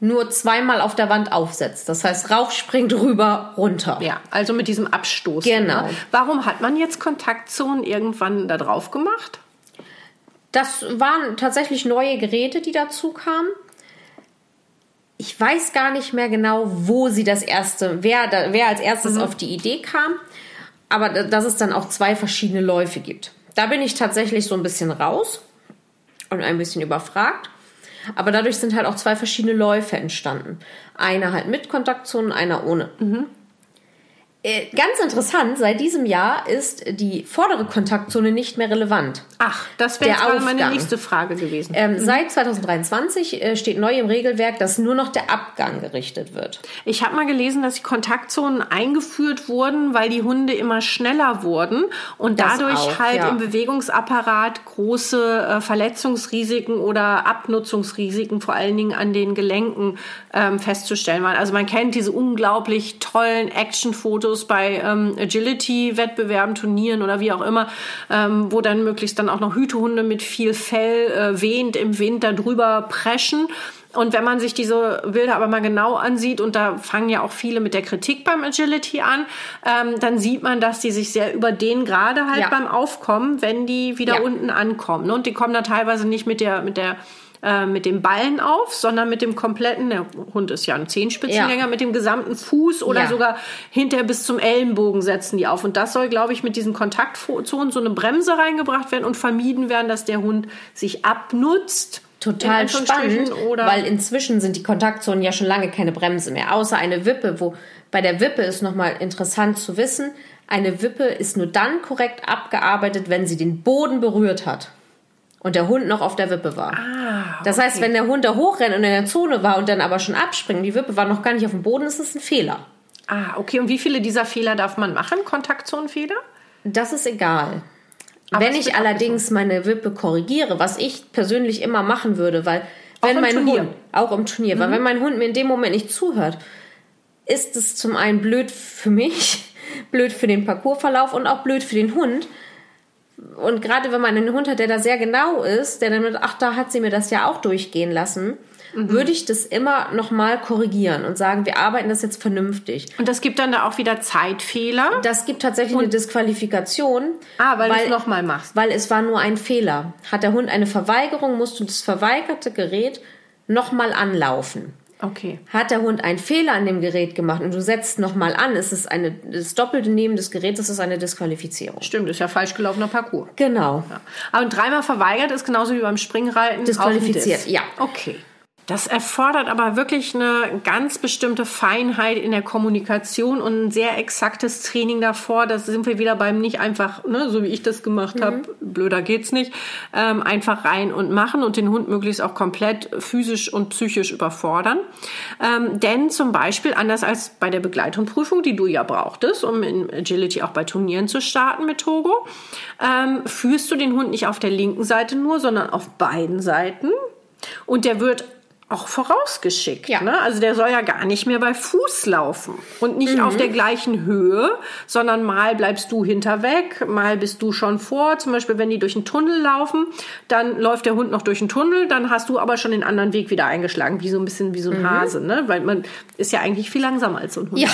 nur zweimal auf der Wand aufsetzt. Das heißt, Rauch springt rüber, runter. Ja, also mit diesem Abstoß. Genau. Warum hat man jetzt Kontaktzonen irgendwann da drauf gemacht? Das waren tatsächlich neue Geräte, die dazu kamen. Ich weiß gar nicht mehr genau, wo sie das erste, wer, da, wer als erstes auf die Idee kam, aber da- dass es dann auch zwei verschiedene Läufe gibt. Da bin ich tatsächlich so ein bisschen raus und ein bisschen überfragt. Aber dadurch sind halt auch zwei verschiedene Läufe entstanden. Einer halt mit Kontaktzonen, einer ohne. Äh, ganz interessant, seit diesem Jahr ist die vordere Kontaktzone nicht mehr relevant. Ach, das wäre gerade meine nächste Frage gewesen. Ähm, Seit 2023 äh, steht neu im Regelwerk, dass nur noch der Abgang gerichtet wird. Ich habe mal gelesen, dass die Kontaktzonen eingeführt wurden, weil die Hunde immer schneller wurden und Das dadurch auch, halt ja. im Bewegungsapparat große äh, Verletzungsrisiken oder Abnutzungsrisiken vor allen Dingen an den Gelenken ähm, festzustellen waren. Also man kennt diese unglaublich tollen Actionfotos bei ähm, Agility-Wettbewerben, Turnieren oder wie auch immer, ähm, wo dann möglichst dann auch noch Hütehunde mit viel Fell äh, wehend im Wind da drüber preschen. Und wenn man sich diese Bilder aber mal genau ansieht, und da fangen ja auch viele mit der Kritik beim Agility an, ähm, dann sieht man, dass die sich sehr überdehnen, gerade halt Ja. beim Aufkommen, wenn die wieder Ja. unten ankommen. ne? Und die kommen da teilweise nicht mit der, mit der äh, mit dem Ballen auf, sondern mit dem kompletten, der Hund ist ja ein Zehenspitzengänger, Ja. mit dem gesamten Fuß oder Ja. sogar hinterher bis zum Ellenbogen setzen die auf. Und das soll, glaube ich, mit diesen Kontaktzonen so eine Bremse reingebracht werden und vermieden werden, dass der Hund sich abnutzt. Total spannend, Oder weil inzwischen sind die Kontaktzonen ja schon lange keine Bremse mehr, außer eine Wippe, wo bei der Wippe ist nochmal interessant zu wissen, eine Wippe ist nur dann korrekt abgearbeitet, wenn sie den Boden berührt hat und der Hund noch auf der Wippe war. Ah, Das heißt, wenn der Hund da hochrennt und in der Zone war und dann aber schon abspringt, die Wippe war noch gar nicht auf dem Boden, ist es ein Fehler. Ah, okay. Und wie viele dieser Fehler darf man machen? Kontaktzonenfehler? Das ist egal. Aber wenn ich allerdings meine Wippe korrigiere, was ich persönlich immer machen würde, weil wenn im mein Turnier. Hund auch im Turnier, Mhm. weil wenn mein Hund mir in dem Moment nicht zuhört, ist es zum einen blöd für mich, blöd für den Parcoursverlauf und auch blöd für den Hund. Und gerade wenn man einen Hund hat, der da sehr genau ist, der dann mit, ach, da hat sie mir das ja auch durchgehen lassen, Mhm. würde ich das immer nochmal korrigieren und sagen, wir arbeiten das jetzt vernünftig. Und das gibt dann da auch wieder Zeitfehler. Das gibt tatsächlich eine Disqualifikation. Ah, weil, du es nochmal machst. Weil es war nur ein Fehler. Hat der Hund eine Verweigerung, musst du das verweigerte Gerät nochmal anlaufen. Okay. Hat der Hund einen Fehler an dem Gerät gemacht und du setzt nochmal an, ist es eine, das doppelte Neben des Geräts, ist eine Disqualifizierung. Stimmt, ist ja falsch gelaufener Parcours. Genau. Ja. Aber dreimal verweigert ist genauso wie beim Springreiten. Disqualifiziert, ja. Okay. Das erfordert aber wirklich eine ganz bestimmte Feinheit in der Kommunikation und ein sehr exaktes Training davor. Das sind wir wieder beim nicht einfach, ne, so wie ich das gemacht habe, blöder geht's nicht, ähm, einfach rein und machen und den Hund möglichst auch komplett physisch und psychisch überfordern. Ähm, denn zum Beispiel, anders als bei der Begleithundprüfung, die du ja brauchtest, um in Agility auch bei Turnieren zu starten mit Togo, ähm, führst du den Hund nicht auf der linken Seite nur, sondern auf beiden Seiten. Und der wird auch vorausgeschickt. Ja. Ne? Also der soll ja gar nicht mehr bei Fuß laufen und nicht auf der gleichen Höhe, sondern mal bleibst du hinter weg, mal bist du schon vor. Zum Beispiel, wenn die durch einen Tunnel laufen, dann läuft der Hund noch durch einen Tunnel, dann hast du aber schon den anderen Weg wieder eingeschlagen, wie so ein bisschen wie so ein Hase, ne? Weil man ist ja eigentlich viel langsamer als so ein Hund. Ja.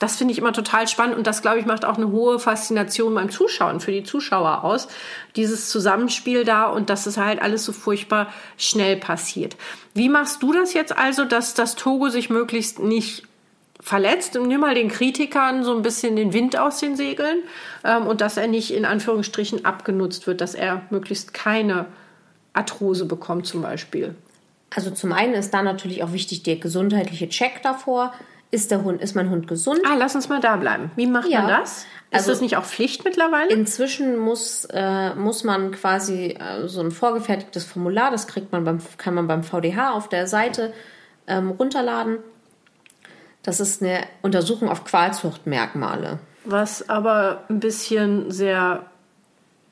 Das finde ich immer total spannend und das, glaube ich, macht auch eine hohe Faszination beim Zuschauen für die Zuschauer aus. Dieses Zusammenspiel da und dass es halt alles so furchtbar schnell passiert. Wie machst du das jetzt also, dass das Togo sich möglichst nicht verletzt. Nimm mal den Kritikern so ein bisschen den Wind aus den Segeln ähm, und dass er nicht in Anführungsstrichen abgenutzt wird, dass er möglichst keine Arthrose bekommt zum Beispiel. Also zum einen ist da natürlich auch wichtig der gesundheitliche Check davor. Ist der Hund, ist mein Hund gesund? Ah, lass uns mal da bleiben. Wie macht Ja. man das? Ist Also- das nicht auch Pflicht mittlerweile? Inzwischen muss, äh, muss man quasi äh, so ein vorgefertigtes Formular, das kriegt man beim, kann man beim VDH auf der Seite ähm, runterladen. Das ist eine Untersuchung auf Qualzuchtmerkmale. Was aber ein bisschen sehr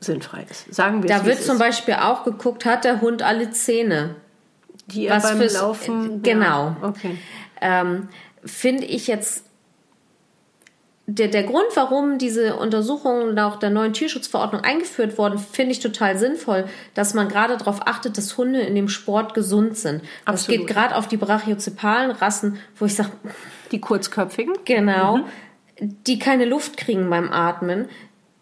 sinnfrei ist. Sagen wir Da wird zum ist. Beispiel auch geguckt, hat der Hund alle Zähne? die er was beim fürs- Laufen. genau. Ja, okay. Ähm, Finde ich jetzt der, der Grund, warum diese Untersuchungen nach der neuen Tierschutzverordnung eingeführt wurden, finde ich total sinnvoll, dass man gerade darauf achtet, dass Hunde in dem Sport gesund sind. Das Absolut. geht gerade auf die brachiozepalen Rassen, wo ich sage, Die kurzköpfigen. genau, die keine Luft kriegen beim Atmen,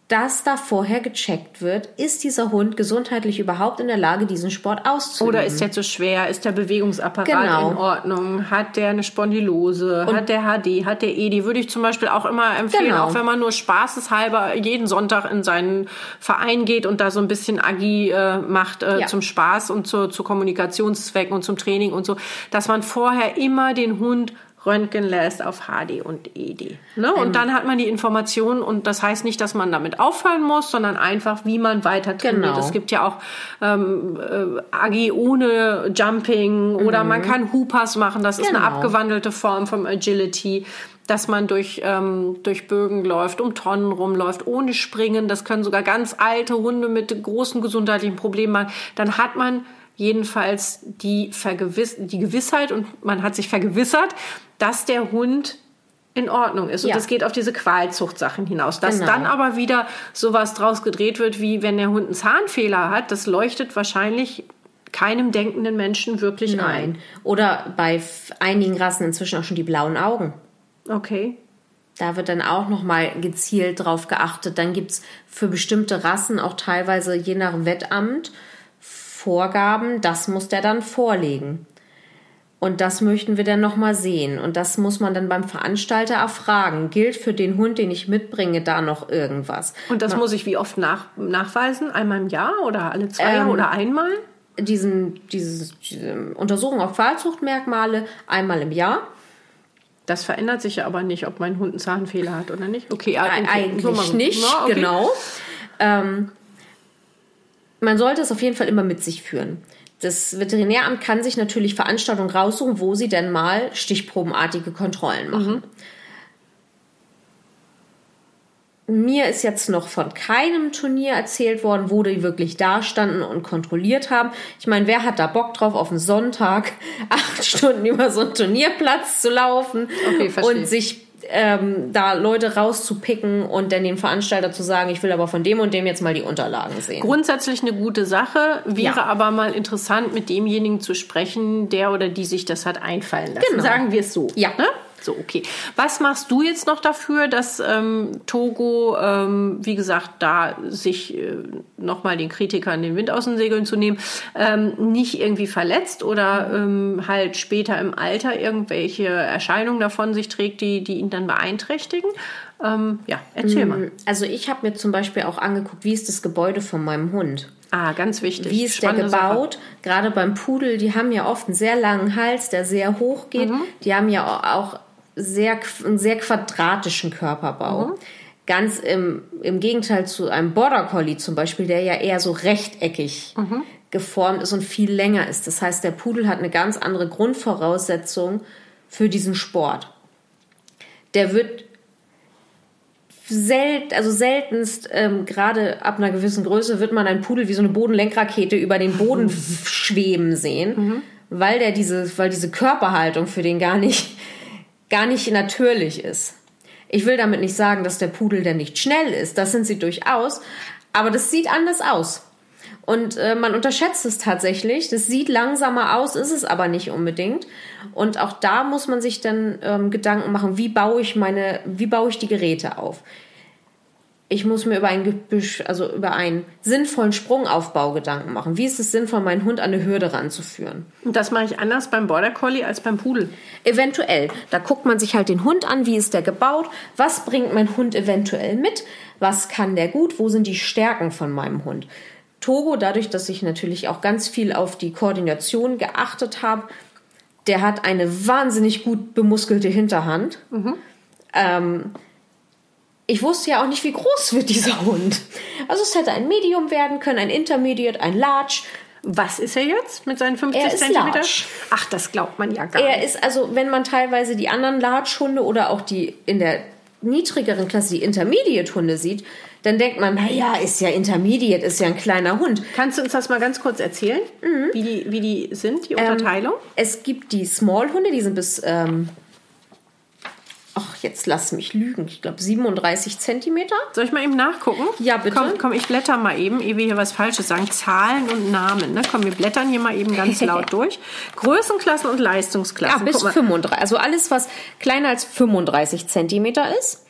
dass da vorher gecheckt wird, ist dieser Hund gesundheitlich überhaupt in der Lage, diesen Sport auszuüben. Oder ist der zu schwer? Ist der Bewegungsapparat Genau. in Ordnung? Hat der eine Spondylose? hat der HD? Hat der ED? Würde ich zum Beispiel auch immer empfehlen, Genau. auch wenn man nur spaßeshalber jeden Sonntag in seinen Verein geht und da so ein bisschen Agi äh, macht äh, Ja. zum Spaß und zu, zu Kommunikationszwecken und zum Training und so, dass man vorher immer den Hund röntgen lässt auf HD und ED. Ne? Ähm. Und dann hat man die Informationen und das heißt nicht, dass man damit aufhören muss, sondern einfach, wie man weiter trainiert. Genau. Es gibt ja auch ähm, äh, Agi ohne Jumping oder man kann Hoopers machen. Das ist eine Mhm. Genau. abgewandelte Form vom Agility, dass man durch, ähm, durch Bögen läuft, um Tonnen rumläuft, ohne Springen. Das können sogar ganz alte Hunde mit großen gesundheitlichen Problemen machen. Dann hat man jedenfalls die, Vergewiss die Gewissheit und man hat sich vergewissert, dass der Hund in Ordnung ist. Und Ja. das geht auf diese Qualzuchtsachen hinaus. Dass Genau. dann aber wieder sowas draus gedreht wird, wie wenn der Hund einen Zahnfehler hat, das leuchtet wahrscheinlich keinem denkenden Menschen wirklich ein. Nein. Oder bei einigen Rassen inzwischen auch schon die blauen Augen. Okay. Da wird dann auch nochmal gezielt drauf geachtet. Dann gibt's für bestimmte Rassen auch teilweise je nach Wettamt Vorgaben, das muss der dann vorlegen. Und das möchten wir dann nochmal sehen. Und das muss man dann beim Veranstalter erfragen. Gilt für den Hund, den ich mitbringe, da noch irgendwas? Und das muss ich wie oft nach, nachweisen? Einmal im Jahr oder alle zwei Ähm, Jahre oder einmal? Diesen, dieses, diese Untersuchung auf Qualzuchtmerkmale einmal im Jahr. Das verändert sich ja aber nicht, ob mein Hund einen Zahnfehler hat oder nicht. Okay, ah, okay. Eigentlich So nicht, Ja, okay. genau. Ähm, man sollte es auf jeden Fall immer mit sich führen. Das Veterinäramt kann sich natürlich Veranstaltungen raussuchen, wo sie denn mal stichprobenartige Kontrollen machen. Mir ist jetzt noch von keinem Turnier erzählt worden, wo die wirklich da standen und kontrolliert haben. Ich meine, wer hat da Bock drauf, auf einen Sonntag acht Stunden über so einen Turnierplatz zu laufen Okay, und sich ähm, da Leute rauszupicken und dann dem Veranstalter zu sagen, ich will aber von dem und dem jetzt mal die Unterlagen sehen. Grundsätzlich eine gute Sache, wäre Ja. aber mal interessant, mit demjenigen zu sprechen, der oder die sich das hat einfallen lassen. Genau. Sagen wir es so. Ja. Ne? So, okay. Was machst du jetzt noch dafür, dass ähm, Togo, ähm, wie gesagt, da sich äh, nochmal den Kritikern den Wind aus den Segeln zu nehmen, ähm, nicht irgendwie verletzt oder ähm, halt später im Alter irgendwelche Erscheinungen davon sich trägt, die, die ihn dann beeinträchtigen? Ähm, ja, erzähl mal. Also ich habe mir zum Beispiel auch angeguckt, wie ist das Gebäude von meinem Hund? Ah, ganz wichtig. Wie ist Spannende der Sache. gebaut? Gerade beim Pudel, die haben ja oft einen sehr langen Hals, der sehr hoch geht. Mhm. Die haben ja auch sehr, einen sehr quadratischen Körperbau. Mhm. Ganz im, im Gegenteil zu einem Border Collie zum Beispiel, der ja eher so rechteckig Mhm. geformt ist und viel länger ist. Das heißt, der Pudel hat eine ganz andere Grundvoraussetzung für diesen Sport. Der wird selten, also seltenst, ähm, gerade ab einer gewissen Größe, wird man einen Pudel wie so eine Bodenlenkrakete über den Boden schweben sehen, weil der diese, weil diese Körperhaltung für den gar nicht, gar nicht natürlich ist. Ich will damit nicht sagen, dass der Pudel der nicht schnell ist. Das sind sie durchaus. Aber das sieht anders aus. Und äh, man unterschätzt es tatsächlich. Das sieht langsamer aus, ist es aber nicht unbedingt. Und auch da muss man sich dann ähm, Gedanken machen, wie baue ich meine, wie baue ich die Geräte auf? Ich muss mir über ein Gebüsch, also über einen sinnvollen Sprungaufbau Gedanken machen. Wie ist es sinnvoll, meinen Hund an eine Hürde ranzuführen? Und das mache ich anders beim Border Collie als beim Pudel. Eventuell. Da guckt man sich halt den Hund an, wie ist der gebaut, was bringt mein Hund eventuell mit, was kann der gut, wo sind die Stärken von meinem Hund. Togo, dadurch, dass ich natürlich auch ganz viel auf die Koordination geachtet habe, der hat eine wahnsinnig gut bemuskelte Hinterhand. Ähm, ich wusste ja auch nicht, wie groß wird dieser Hund. Also es hätte ein Medium werden können, ein Intermediate, ein Large. Was ist er jetzt mit seinen 50 Er ist Zentimeter? large. Ach, das glaubt man ja gar Er nicht. ist also, wenn man teilweise die anderen Large-Hunde oder auch die in der niedrigeren Klasse die Intermediate-Hunde sieht, dann denkt man, naja, ist ja Intermediate, ist ja ein kleiner Hund. Kannst du uns das mal ganz kurz erzählen, wie, die, wie die sind, die Ähm, Unterteilung? Es gibt die Small-Hunde, die sind bis, ähm, ach, jetzt lass mich lügen, ich glaube 37 Zentimeter. Soll ich mal eben nachgucken? Ja, bitte. Komm, komm, ich blätter mal eben, ehe wir hier was Falsches sagen. Zahlen und Namen. Ne? Komm, wir blättern hier mal eben ganz laut durch. Größenklassen und Ja, Leistungsklassen. bis Guck mal. 35. Also alles, was kleiner als 35 Zentimeter ist.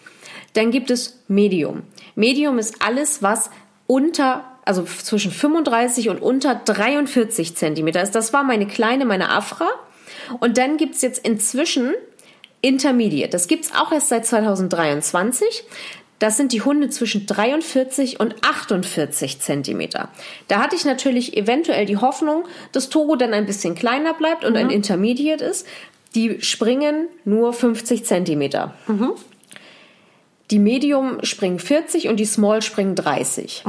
Dann gibt es Medium. Medium ist alles, was unter, also zwischen 35 und unter 43 Zentimeter ist. Das war meine kleine, meine Afra. Und dann gibt's jetzt inzwischen Intermediate. Das gibt's auch erst seit 2023. Das sind die Hunde zwischen 43 und 48 Zentimeter. Da hatte ich natürlich eventuell die Hoffnung, dass Togo dann ein bisschen kleiner bleibt und ein Intermediate ist. Die springen nur 50 Zentimeter. Die Medium springen 40 und die Small springen 30.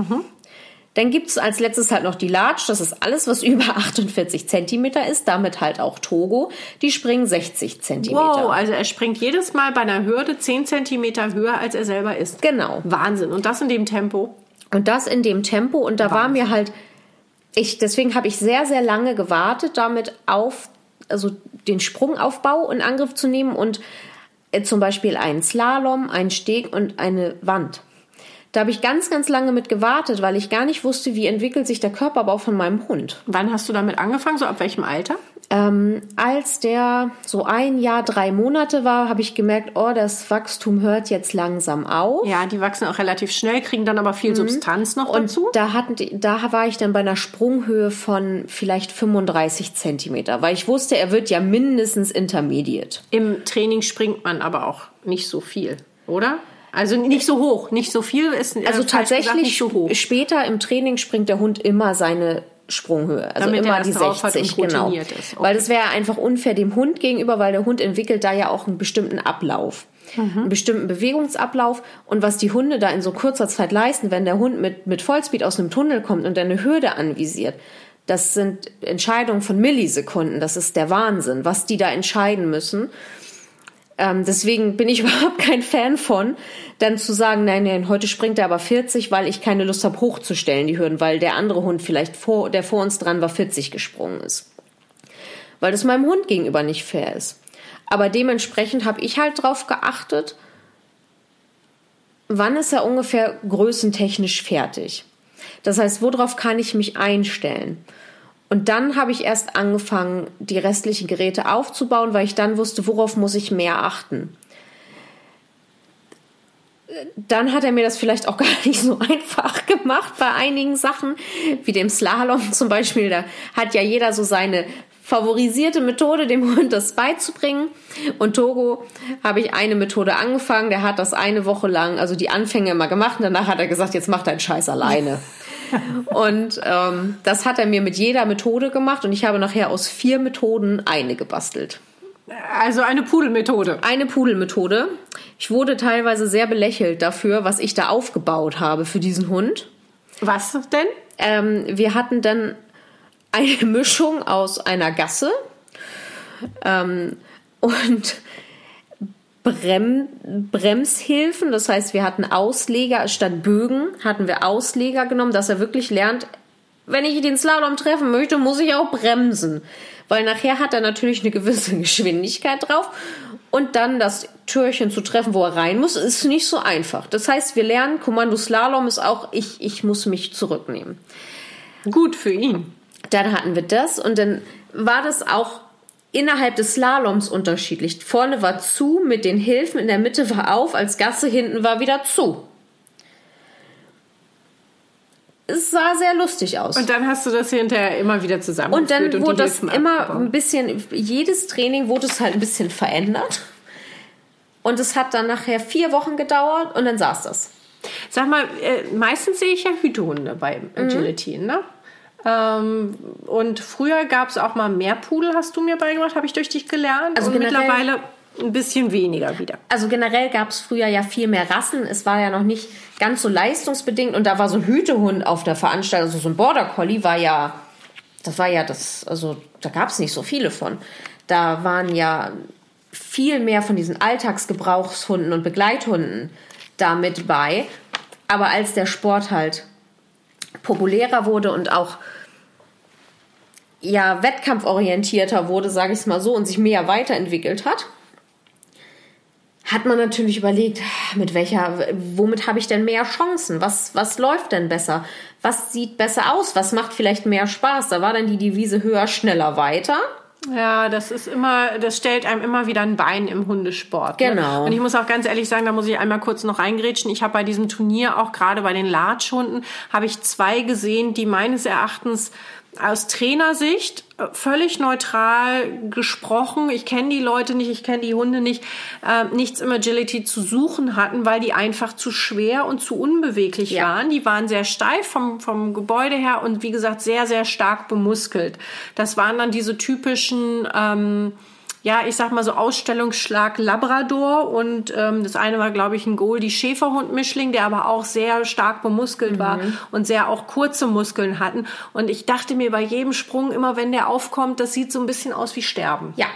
Dann gibt's als letztes halt noch die Large, das ist alles, was über 48 Zentimeter ist, damit halt auch Togo. Die springen 60 Zentimeter. Wow, also er springt jedes Mal bei einer Hürde 10 Zentimeter höher, als er selber ist. Genau. Wahnsinn. Und das in dem Tempo. Und das in dem Tempo. Und da war mir halt, ich, deswegen habe ich sehr, sehr lange gewartet, damit auf, also den Sprungaufbau in Angriff zu nehmen und äh, zum Beispiel einen Slalom, einen Steg und eine Wand. Da habe ich ganz, ganz lange mit gewartet, weil ich gar nicht wusste, wie entwickelt sich der Körperbau von meinem Hund. Wann hast du damit angefangen? So ab welchem Alter? Ähm, als der so ein Jahr, drei Monate war, habe ich gemerkt, oh, das Wachstum hört jetzt langsam auf. Ja, die wachsen auch relativ schnell, kriegen dann aber viel Substanz noch Und dazu. da, hatten die, da war ich dann bei einer Sprunghöhe von vielleicht 35 Zentimeter, weil ich wusste, er wird ja mindestens Intermediate. Im Training springt man aber auch nicht so viel, oder? Also nicht so hoch, nicht so viel ist äh, Also gesagt, tatsächlich nicht so hoch. später im Training springt der Hund immer seine Sprunghöhe, also Damit er immer die drauf hat 60, und genau. Okay. Weil das wäre einfach unfair dem Hund gegenüber, weil der Hund entwickelt da ja auch einen bestimmten Ablauf. Mhm. Einen bestimmten Bewegungsablauf und was die Hunde da in so kurzer Zeit leisten, wenn der Hund mit, mit Vollspeed aus einem Tunnel kommt und eine Hürde anvisiert, das sind Entscheidungen von Millisekunden. Das ist der Wahnsinn, was die da entscheiden müssen. Ähm, deswegen bin ich überhaupt kein Fan von, dann zu sagen, nein, nein, heute springt er aber 40, weil ich keine Lust habe, hochzustellen, die Hürden, weil der andere Hund vielleicht vor, der vor uns dran war, 40 gesprungen ist. Weil das meinem Hund gegenüber nicht fair ist. Aber dementsprechend habe ich halt drauf geachtet, wann ist er ungefähr größentechnisch fertig. Das heißt, worauf kann ich mich einstellen? Und dann habe ich erst angefangen, die restlichen Geräte aufzubauen, weil ich dann wusste, worauf muss ich mehr achten. Dann hat er mir das vielleicht auch gar nicht so einfach gemacht bei einigen Sachen, wie dem Slalom zum Beispiel. Da hat ja jeder so seine favorisierte Methode, dem Hund das beizubringen. Und Togo habe ich eine Methode angefangen. Der hat das eine Woche lang, also die Anfänge immer gemacht. Und danach hat er gesagt, jetzt mach deinen Scheiß alleine. Und ähm, das hat er mir mit jeder Methode gemacht und ich habe nachher aus vier Methoden eine gebastelt. Also eine Pudelmethode. Eine Pudelmethode. Ich wurde teilweise sehr belächelt dafür, was ich da aufgebaut habe für diesen Hund. Was denn? Ähm, wir hatten dann eine Mischung aus einer Gasse ähm, und Brem Bremshilfen. Das heißt, wir hatten Ausleger statt Bögen, hatten wir Ausleger genommen, dass er wirklich lernt, wenn ich den Slalom treffen möchte, muss ich auch bremsen. Weil nachher hat er natürlich eine gewisse Geschwindigkeit drauf. Und dann das Türchen zu treffen, wo er rein muss, ist nicht so einfach. Das heißt, wir lernen, Kommando Slalom ist auch, ich, ich muss mich zurücknehmen. Gut für ihn. Dann hatten wir das und dann war das auch innerhalb des Slaloms unterschiedlich. Vorne war zu mit den Hilfen, in der Mitte war auf, als Gasse hinten war wieder zu. es sah sehr lustig aus. Und dann hast du das hinterher immer wieder zusammen. Und dann wurde das immer ein bisschen, jedes Training wurde es halt ein bisschen verändert. Und es hat dann nachher vier Wochen gedauert und dann saß das. Sag mal, äh, meistens sehe ich ja Hütehunde bei Agility, mhm. ne? Ähm, und früher gab es auch mal mehr Pudel, hast du mir beigebracht, habe ich durch dich gelernt. Also und mittlerweile ein bisschen weniger wieder. Also generell gab es früher ja viel mehr Rassen. Es war ja noch nicht ganz so leistungsbedingt und da war so ein Hütehund auf der Veranstaltung, also so ein Border Collie war ja, das war ja das, also da gab es nicht so viele von. Da waren ja viel mehr von diesen Alltagsgebrauchshunden und Begleithunden damit bei. Aber als der Sport halt populärer wurde und auch ja wettkampforientierter wurde, sage ich es mal so, und sich mehr weiterentwickelt hat, hat man natürlich überlegt, mit welcher, womit habe ich denn mehr Chancen? Was, was läuft denn besser? Was sieht besser aus? Was macht vielleicht mehr Spaß? Da war dann die Devise höher, schneller, weiter. Ja, das ist immer, das stellt einem immer wieder ein Bein im Hundesport. Ne? Genau. Und ich muss auch ganz ehrlich sagen, da muss ich einmal kurz noch reingrätschen. Ich habe bei diesem Turnier auch gerade bei den Latschhunden habe ich zwei gesehen, die meines Erachtens aus Trainersicht äh, völlig neutral gesprochen. Ich kenne die Leute nicht, ich kenne die Hunde nicht, äh, nichts im Agility zu suchen hatten, weil die einfach zu schwer und zu unbeweglich ja. waren. Die waren sehr steif vom, vom Gebäude her und wie gesagt sehr, sehr stark bemuskelt. Das waren dann diese typischen ähm, ja, ich sag mal so Ausstellungsschlag Labrador und ähm, das eine war, glaube ich, ein Goldie Schäferhund-Mischling, der aber auch sehr stark bemuskelt mhm. war und sehr auch kurze Muskeln hatten. Und ich dachte mir bei jedem Sprung immer, wenn der aufkommt, das sieht so ein bisschen aus wie Sterben. Ja,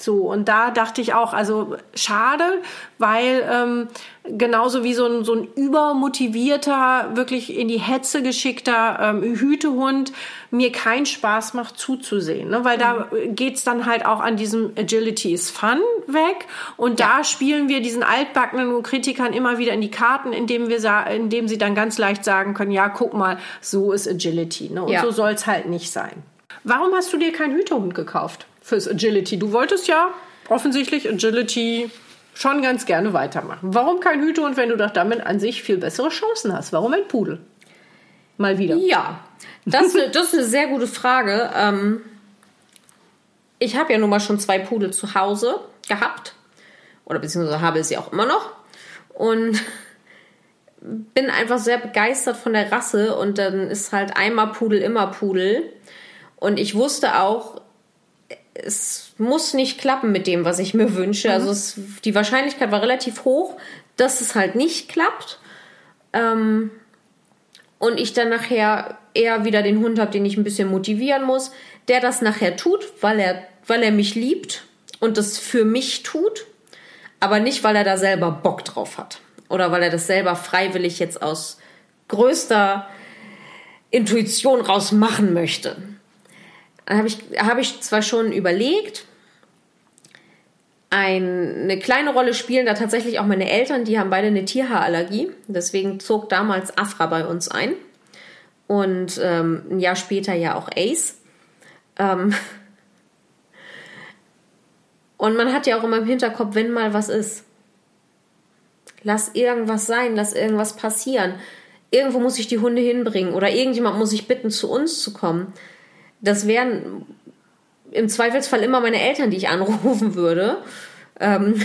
so, und da dachte ich auch, also schade, weil ähm, genauso wie so ein, so ein übermotivierter, wirklich in die Hetze geschickter ähm, Hütehund mir keinen Spaß macht zuzusehen. Ne? Weil mhm. da geht's dann halt auch an diesem Agility is Fun weg. Und ja. da spielen wir diesen altbackenen Kritikern immer wieder in die Karten, indem, wir indem sie dann ganz leicht sagen können, ja, guck mal, so ist Agility. Ne? Und ja. so soll's halt nicht sein. Warum hast du dir keinen Hütehund gekauft? fürs Agility. Du wolltest ja offensichtlich Agility schon ganz gerne weitermachen. Warum kein Hütehund, wenn du doch damit an sich viel bessere Chancen hast? Warum ein Pudel? Mal wieder. Ja, das, das ist eine sehr gute Frage. Ähm, ich habe ja nun mal schon zwei Pudel zu Hause gehabt. Oder beziehungsweise habe sie auch immer noch. Und bin einfach sehr begeistert von der Rasse. Und dann ist halt einmal Pudel, immer Pudel. Und ich wusste auch, es muss nicht klappen mit dem, was ich mir wünsche. Mhm. Also es, die Wahrscheinlichkeit war relativ hoch, dass es halt nicht klappt. Ähm, und ich dann nachher eher wieder den Hund habe, den ich ein bisschen motivieren muss, der das nachher tut, weil er, weil er mich liebt und das für mich tut, aber nicht, weil er da selber Bock drauf hat. Oder weil er das selber freiwillig jetzt aus größter Intuition raus machen möchte. Dann habe ich, hab ich zwar schon überlegt, ein, eine kleine Rolle spielen da tatsächlich auch meine Eltern, die haben beide eine Tierhaarallergie. Deswegen zog damals Afra bei uns ein. Und ähm, ein Jahr später ja auch Ace. Ähm und man hat ja auch immer im Hinterkopf, wenn mal was ist. Lass irgendwas sein, lass irgendwas passieren. Irgendwo muss ich die Hunde hinbringen oder irgendjemand muss ich bitten, zu uns zu kommen das wären im Zweifelsfall immer meine Eltern, die ich anrufen würde. Ähm,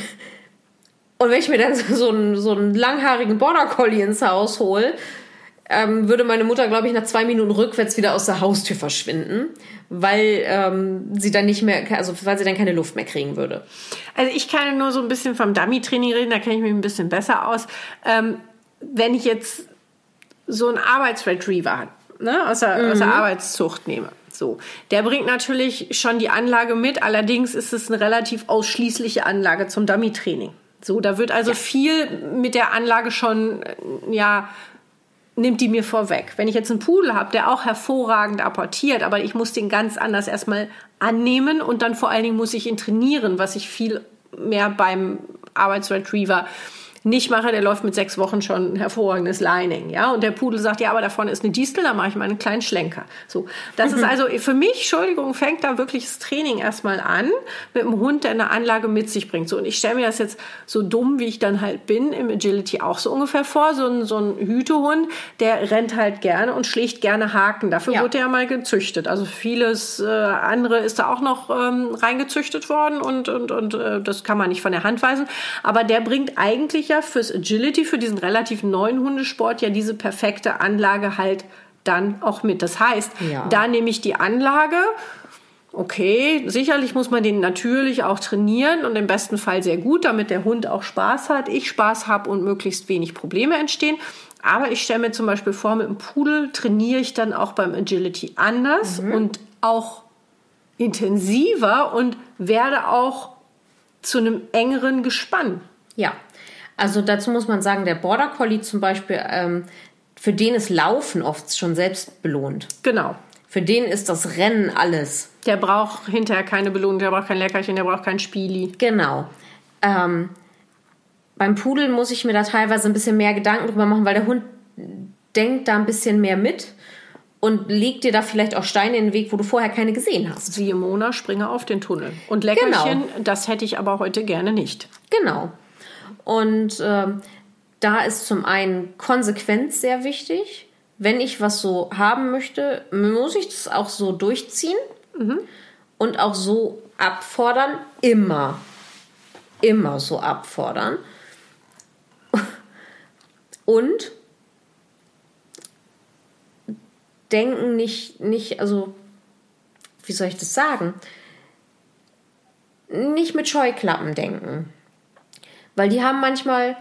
und wenn ich mir dann so einen, so einen langhaarigen Border Collie ins Haus hole, ähm, würde meine Mutter, glaube ich, nach zwei Minuten rückwärts wieder aus der Haustür verschwinden, weil ähm, sie dann nicht mehr, also weil sie dann keine Luft mehr kriegen würde. Also ich kann nur so ein bisschen vom Dummy-Training reden, da kenne ich mich ein bisschen besser aus. Ähm, wenn ich jetzt so einen Arbeitsretriever ne, aus, der, mhm. aus der Arbeitszucht nehme, so, der bringt natürlich schon die Anlage mit, allerdings ist es eine relativ ausschließliche Anlage zum Dummy-Training. So, da wird also ja. viel mit der Anlage schon, ja, nimmt die mir vorweg. Wenn ich jetzt einen Pudel habe, der auch hervorragend apportiert, aber ich muss den ganz anders erstmal annehmen und dann vor allen Dingen muss ich ihn trainieren, was ich viel mehr beim Arbeitsretriever nicht mache, der läuft mit sechs Wochen schon ein hervorragendes Lining, ja. Und der Pudel sagt, ja, aber da vorne ist eine Distel, da mache ich mal einen kleinen Schlenker. So, das ist also für mich, Entschuldigung, fängt da wirklich das Training erstmal an mit einem Hund, der eine Anlage mit sich bringt. So, und ich stelle mir das jetzt so dumm, wie ich dann halt bin, im Agility auch so ungefähr vor. So ein, so ein Hütehund, der rennt halt gerne und schlägt gerne Haken. Dafür Ja. wurde er mal gezüchtet. Also vieles äh, andere ist da auch noch ähm, reingezüchtet worden und, und, und äh, das kann man nicht von der Hand weisen. Aber der bringt eigentlich ja fürs Agility, für diesen relativ neuen Hundesport ja diese perfekte Anlage halt dann auch mit. Das heißt, Ja. da nehme ich die Anlage, Okay, sicherlich muss man den natürlich auch trainieren und im besten Fall sehr gut, damit der Hund auch Spaß hat, ich Spaß habe und möglichst wenig Probleme entstehen. Aber ich stelle mir zum Beispiel vor, mit dem Pudel trainiere ich dann auch beim Agility anders und auch intensiver und werde auch zu einem engeren Gespann. Ja, also dazu muss man sagen, der Border Collie zum Beispiel, ähm, für den ist Laufen oft schon selbst belohnt. Genau. Für den ist das Rennen alles. Der braucht hinterher keine Belohnung, der braucht kein Leckerchen, der braucht kein Spieli. Genau. Ähm, beim Pudel muss ich mir da teilweise ein bisschen mehr Gedanken drüber machen, weil der Hund denkt da ein bisschen mehr mit und legt dir da vielleicht auch Steine in den Weg, wo du vorher keine gesehen hast. Siehe Mona, springe auf den Tunnel. Und Leckerchen, das hätte ich aber heute gerne nicht. Genau. Und ähm, da ist zum einen Konsequenz sehr wichtig. Wenn ich was so haben möchte, muss ich das auch so durchziehen und auch so abfordern. Immer. Immer so abfordern. Und denken nicht, nicht, also, wie soll ich das sagen? Nicht mit Scheuklappen denken. Weil die haben manchmal,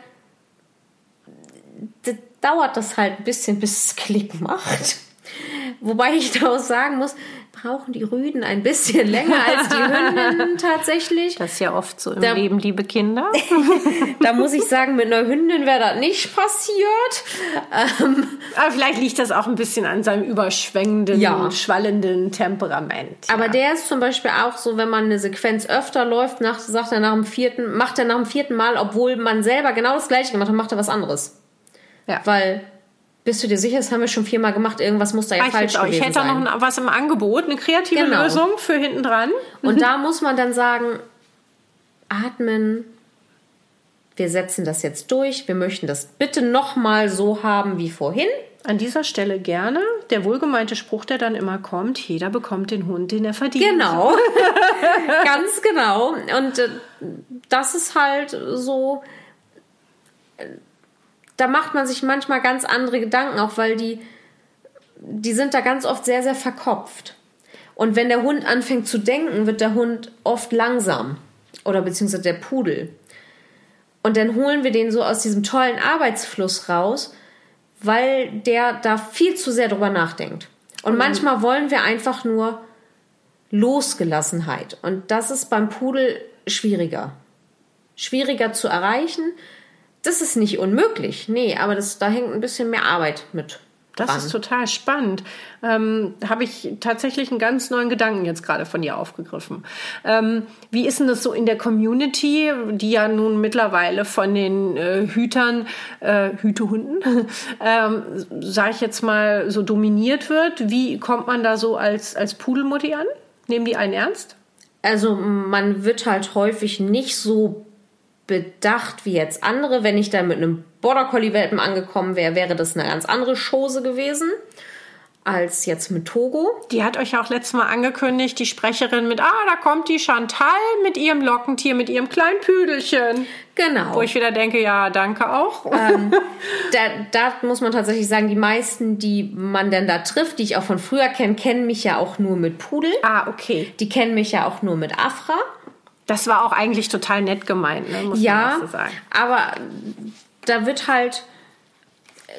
d- dauert das halt ein bisschen, bis es Klick macht. Wobei ich da auch sagen muss, brauchen die Rüden ein bisschen länger als die Hündinnen tatsächlich. Das ist ja oft so im Da- Leben, liebe Kinder. Da muss ich sagen, mit einer Hündin wäre das nicht passiert. Ähm, Aber vielleicht liegt das auch ein bisschen an seinem überschwängenden, Ja. schwallenden Temperament. Aber ja. der ist zum Beispiel auch so, wenn man eine Sequenz öfter läuft, nach, sagt er nach dem vierten, macht er nach dem vierten Mal, obwohl man selber genau das gleiche gemacht hat, macht er was anderes. Ja. Weil, bist du dir sicher, das haben wir schon viermal gemacht, irgendwas muss da ja ich, falsch jetzt auch. gewesen ich hätte da sein. noch was im Angebot, eine kreative Genau. Lösung für hinten dran. Und da muss man dann sagen, atmen, wir setzen das jetzt durch, wir möchten das bitte nochmal so haben wie vorhin. An dieser Stelle gerne der wohlgemeinte Spruch, der dann immer kommt: Jeder bekommt den Hund, den er verdient. Genau. Ganz genau. Und äh, das ist halt so. Da macht man sich manchmal ganz andere Gedanken, auch weil die, die sind da ganz oft sehr, sehr verkopft. Und wenn der Hund anfängt zu denken, wird der Hund oft langsam. Oder beziehungsweise der Pudel. Und dann holen wir den so aus diesem tollen Arbeitsfluss raus, weil der da viel zu sehr drüber nachdenkt. Und manchmal wollen wir einfach nur Losgelassenheit. Und das ist beim Pudel schwieriger. Schwieriger zu erreichen. Das ist nicht unmöglich. Nee, aber das, da hängt ein bisschen mehr Arbeit mit. Das dran. ist total spannend. Ähm, Habe ich tatsächlich einen ganz neuen Gedanken jetzt gerade von dir aufgegriffen. Ähm, wie ist denn das so in der Community, die ja nun mittlerweile von den äh, Hütern, äh, Hütehunden, ähm, sage ich jetzt mal, so dominiert wird? Wie kommt man da so als, als Pudelmutti an? Nehmen die einen ernst? Also man wird halt häufig nicht so bedacht wie jetzt andere. Wenn ich da mit einem Border Collie Welpen angekommen wäre, wäre das eine ganz andere Chose gewesen als jetzt mit Togo. Die hat euch ja auch letztes Mal angekündigt, die Sprecherin mit, ah, da kommt die Chantal mit ihrem Lockentier, mit ihrem kleinen Püdelchen. Genau. Wo ich wieder denke, ja, danke auch. da, da muss man tatsächlich sagen, die meisten, die man denn da trifft, die ich auch von früher kenne, kennen mich ja auch nur mit Pudel. ah, okay. Die kennen mich ja auch nur mit Afra. Das war auch eigentlich total nett gemeint, ne? muss Ja, man so sagen. aber da wird halt,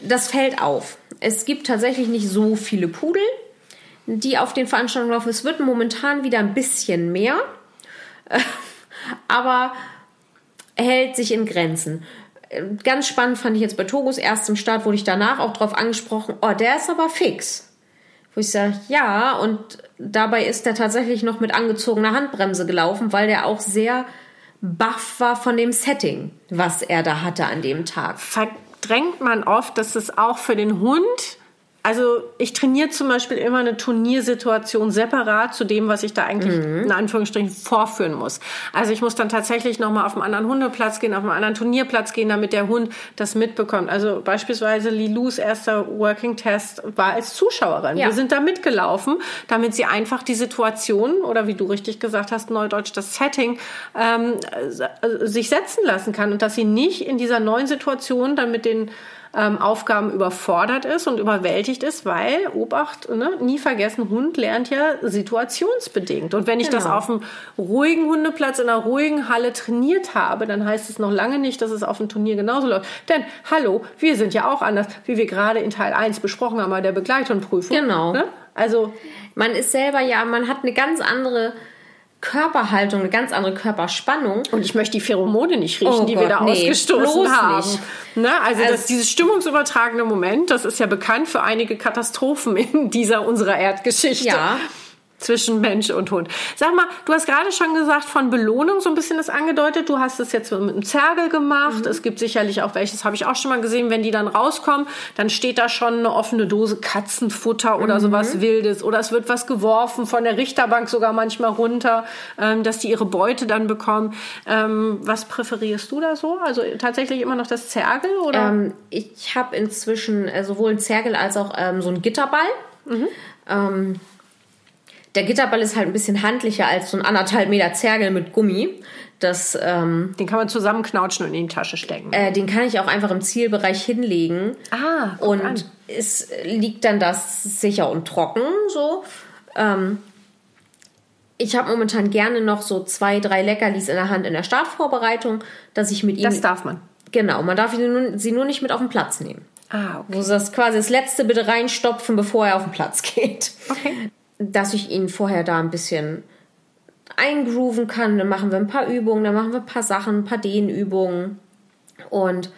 das fällt auf. Es gibt tatsächlich nicht so viele Pudel, die auf den Veranstaltungen laufen. Es wird momentan wieder ein bisschen mehr, aber hält sich in Grenzen. Ganz spannend fand ich jetzt bei Togos erstem Start, wurde ich danach auch drauf angesprochen, oh, der ist aber fix. Wo ich sage, ja, und dabei ist der tatsächlich noch mit angezogener Handbremse gelaufen, weil der auch sehr baff war von dem Setting, was er da hatte an dem Tag. Verdrängt man oft, dass es auch für den Hund also ich trainiere zum Beispiel immer eine Turniersituation separat zu dem, was ich da eigentlich in Anführungsstrichen vorführen muss. Also ich muss dann tatsächlich nochmal auf einen anderen Hundeplatz gehen, auf einen anderen Turnierplatz gehen, damit der Hund das mitbekommt. Also beispielsweise Lilus erster Working Test war als Zuschauerin. Ja. Wir sind da mitgelaufen, damit sie einfach die Situation oder wie du richtig gesagt hast, Neudeutsch, das Setting ähm, äh, sich setzen lassen kann und dass sie nicht in dieser neuen Situation dann mit den ähm, Aufgaben überfordert ist und überwältigt ist, weil, Obacht, ne, nie vergessen, Hund lernt ja situationsbedingt. Und wenn ich das Genau. auf einem ruhigen Hundeplatz in einer ruhigen Halle trainiert habe, dann heißt es noch lange nicht, dass es auf dem Turnier genauso läuft. Denn, hallo, wir sind ja auch anders, wie wir gerade in Teil 1 besprochen haben bei der Begleitungsprüfung. Genau. Ne? Also, Man ist selber ja, man hat eine ganz andere Körperhaltung, eine ganz andere Körperspannung. und ich möchte die Pheromone nicht riechen, Oh die wir Gott, da nee, ausgestoßen haben. Ne? Also, Also- das, dieses stimmungsübertragende Moment, das ist ja bekannt für einige Katastrophen in dieser unserer Erdgeschichte. Ja. Zwischen Mensch und Hund. Sag mal, du hast gerade schon gesagt, von Belohnung so ein bisschen das angedeutet. Du hast es jetzt mit einem Zergel gemacht. Mhm. Es gibt sicherlich auch welches, habe ich auch schon mal gesehen, wenn die dann rauskommen, dann steht da schon eine offene Dose Katzenfutter Mhm. oder sowas Wildes. Oder es wird was geworfen, von der Richterbank sogar manchmal runter, ähm, dass die ihre Beute dann bekommen. Ähm, was präferierst du da so? Also tatsächlich immer noch das Zergel? Oder? Ähm, ich habe inzwischen äh, sowohl einen Zergel als auch ähm, so einen Gitterball. Ähm, der Gitterball ist halt ein bisschen handlicher als so ein anderthalb Meter Zergel mit Gummi. Das, ähm, Den kann man zusammenknautschen und in die Tasche stecken. äh, den kann ich auch einfach im Zielbereich hinlegen. ah, und an. es liegt dann das sicher und trocken so. Ähm, ich habe momentan gerne noch so zwei, drei Leckerlis in der Hand in der Startvorbereitung, dass ich mit ihm Das darf man. genau, man darf sie nur, sie nur nicht mit auf den Platz nehmen. Ah, okay. Wo sie das quasi das letzte bitte reinstopfen, bevor er auf den Platz geht. Okay. Dass ich ihn vorher da ein bisschen eingrooven kann. Dann machen wir ein paar Übungen, dann machen wir ein paar Sachen, ein paar Dehnübungen. Und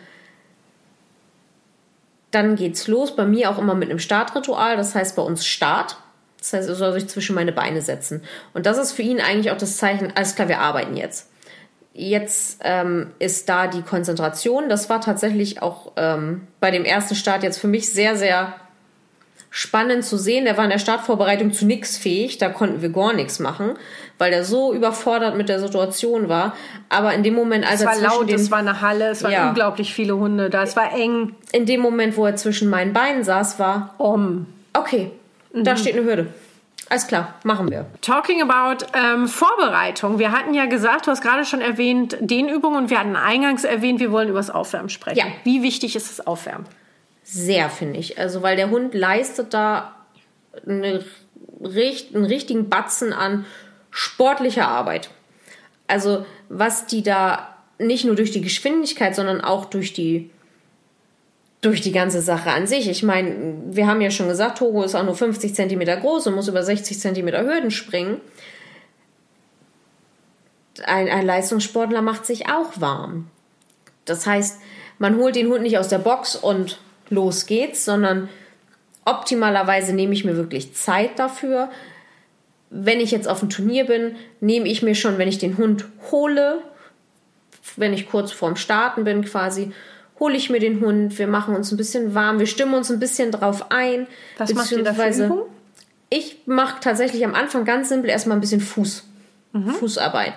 dann geht's los. Bei mir auch immer mit einem Startritual. Das heißt bei uns Start. Das heißt, er soll sich zwischen meine Beine setzen. Und das ist für ihn eigentlich auch das Zeichen, alles klar, wir arbeiten jetzt. Jetzt ähm, ist da die Konzentration. Das war tatsächlich auch ähm, bei dem ersten Start jetzt für mich sehr, sehr spannend zu sehen. Der war in der Startvorbereitung zu nichts fähig. Da konnten wir gar nichts machen, weil der so überfordert mit der Situation war. Aber in dem Moment, als Es er war laut, den, es war eine Halle, es waren Ja. unglaublich viele Hunde da, es war eng. in dem Moment, wo er zwischen meinen Beinen saß, war Um. okay, da steht eine Hürde. Alles klar, machen wir. Talking about ähm, Vorbereitung. Wir hatten ja gesagt, du hast gerade schon erwähnt, Dehnübungen und wir hatten eingangs erwähnt, wir wollen über das Aufwärmen sprechen. Ja. Wie wichtig ist das Aufwärmen? Sehr, finde ich. Also, weil der Hund leistet da eine, einen richtigen Batzen an sportlicher Arbeit. Also, was die da nicht nur durch die Geschwindigkeit, sondern auch durch die durch die ganze Sache an sich. Ich meine, wir haben ja schon gesagt, Togo ist auch nur 50 Zentimeter groß und muss über 60 Zentimeter Hürden springen. Ein, ein Leistungssportler macht sich auch warm. Das heißt, man holt den Hund nicht aus der Box und los geht's, sondern optimalerweise nehme ich mir wirklich Zeit dafür. Wenn ich jetzt auf dem Turnier bin, nehme ich mir schon, wenn ich den Hund hole, wenn ich kurz vorm Starten bin quasi, hole ich mir den Hund, wir machen uns ein bisschen warm, wir stimmen uns ein bisschen drauf ein. Was macht ihr da für Übungen? ich mache tatsächlich am Anfang ganz simpel erstmal ein bisschen Fuß. Fußarbeit.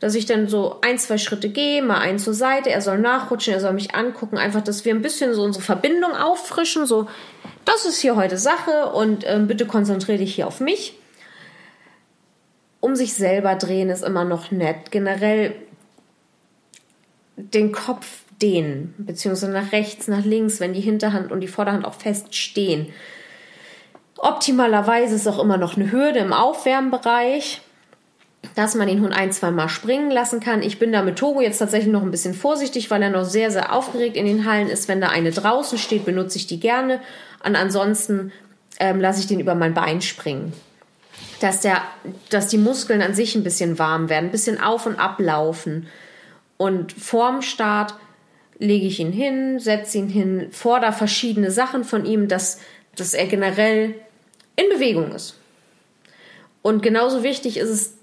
Dass ich dann so ein, zwei Schritte gehe, mal einen zur Seite, er soll nachrutschen, er soll mich angucken. Einfach, dass wir ein bisschen so unsere Verbindung auffrischen. So, das ist hier heute Sache und ähm, bitte konzentriere dich hier auf mich. Um sich selber drehen ist immer noch nett. Generell den Kopf dehnen, beziehungsweise nach rechts, nach links, wenn die Hinterhand und die Vorderhand auch fest stehen. Optimalerweise ist auch immer noch eine Hürde im Aufwärmbereich, dass man den Hund ein, zwei Mal springen lassen kann. Ich bin da mit Togo jetzt tatsächlich noch ein bisschen vorsichtig, weil er noch sehr, sehr aufgeregt in den Hallen ist. Wenn da eine draußen steht, benutze ich die gerne. Und ansonsten ähm, lasse ich den über mein Bein springen. Dass, der, dass die Muskeln an sich ein bisschen warm werden, ein bisschen auf und ablaufen. Und vorm Start lege ich ihn hin, setze ihn hin, fordere verschiedene Sachen von ihm, dass, dass er generell in Bewegung ist. Und genauso wichtig ist es,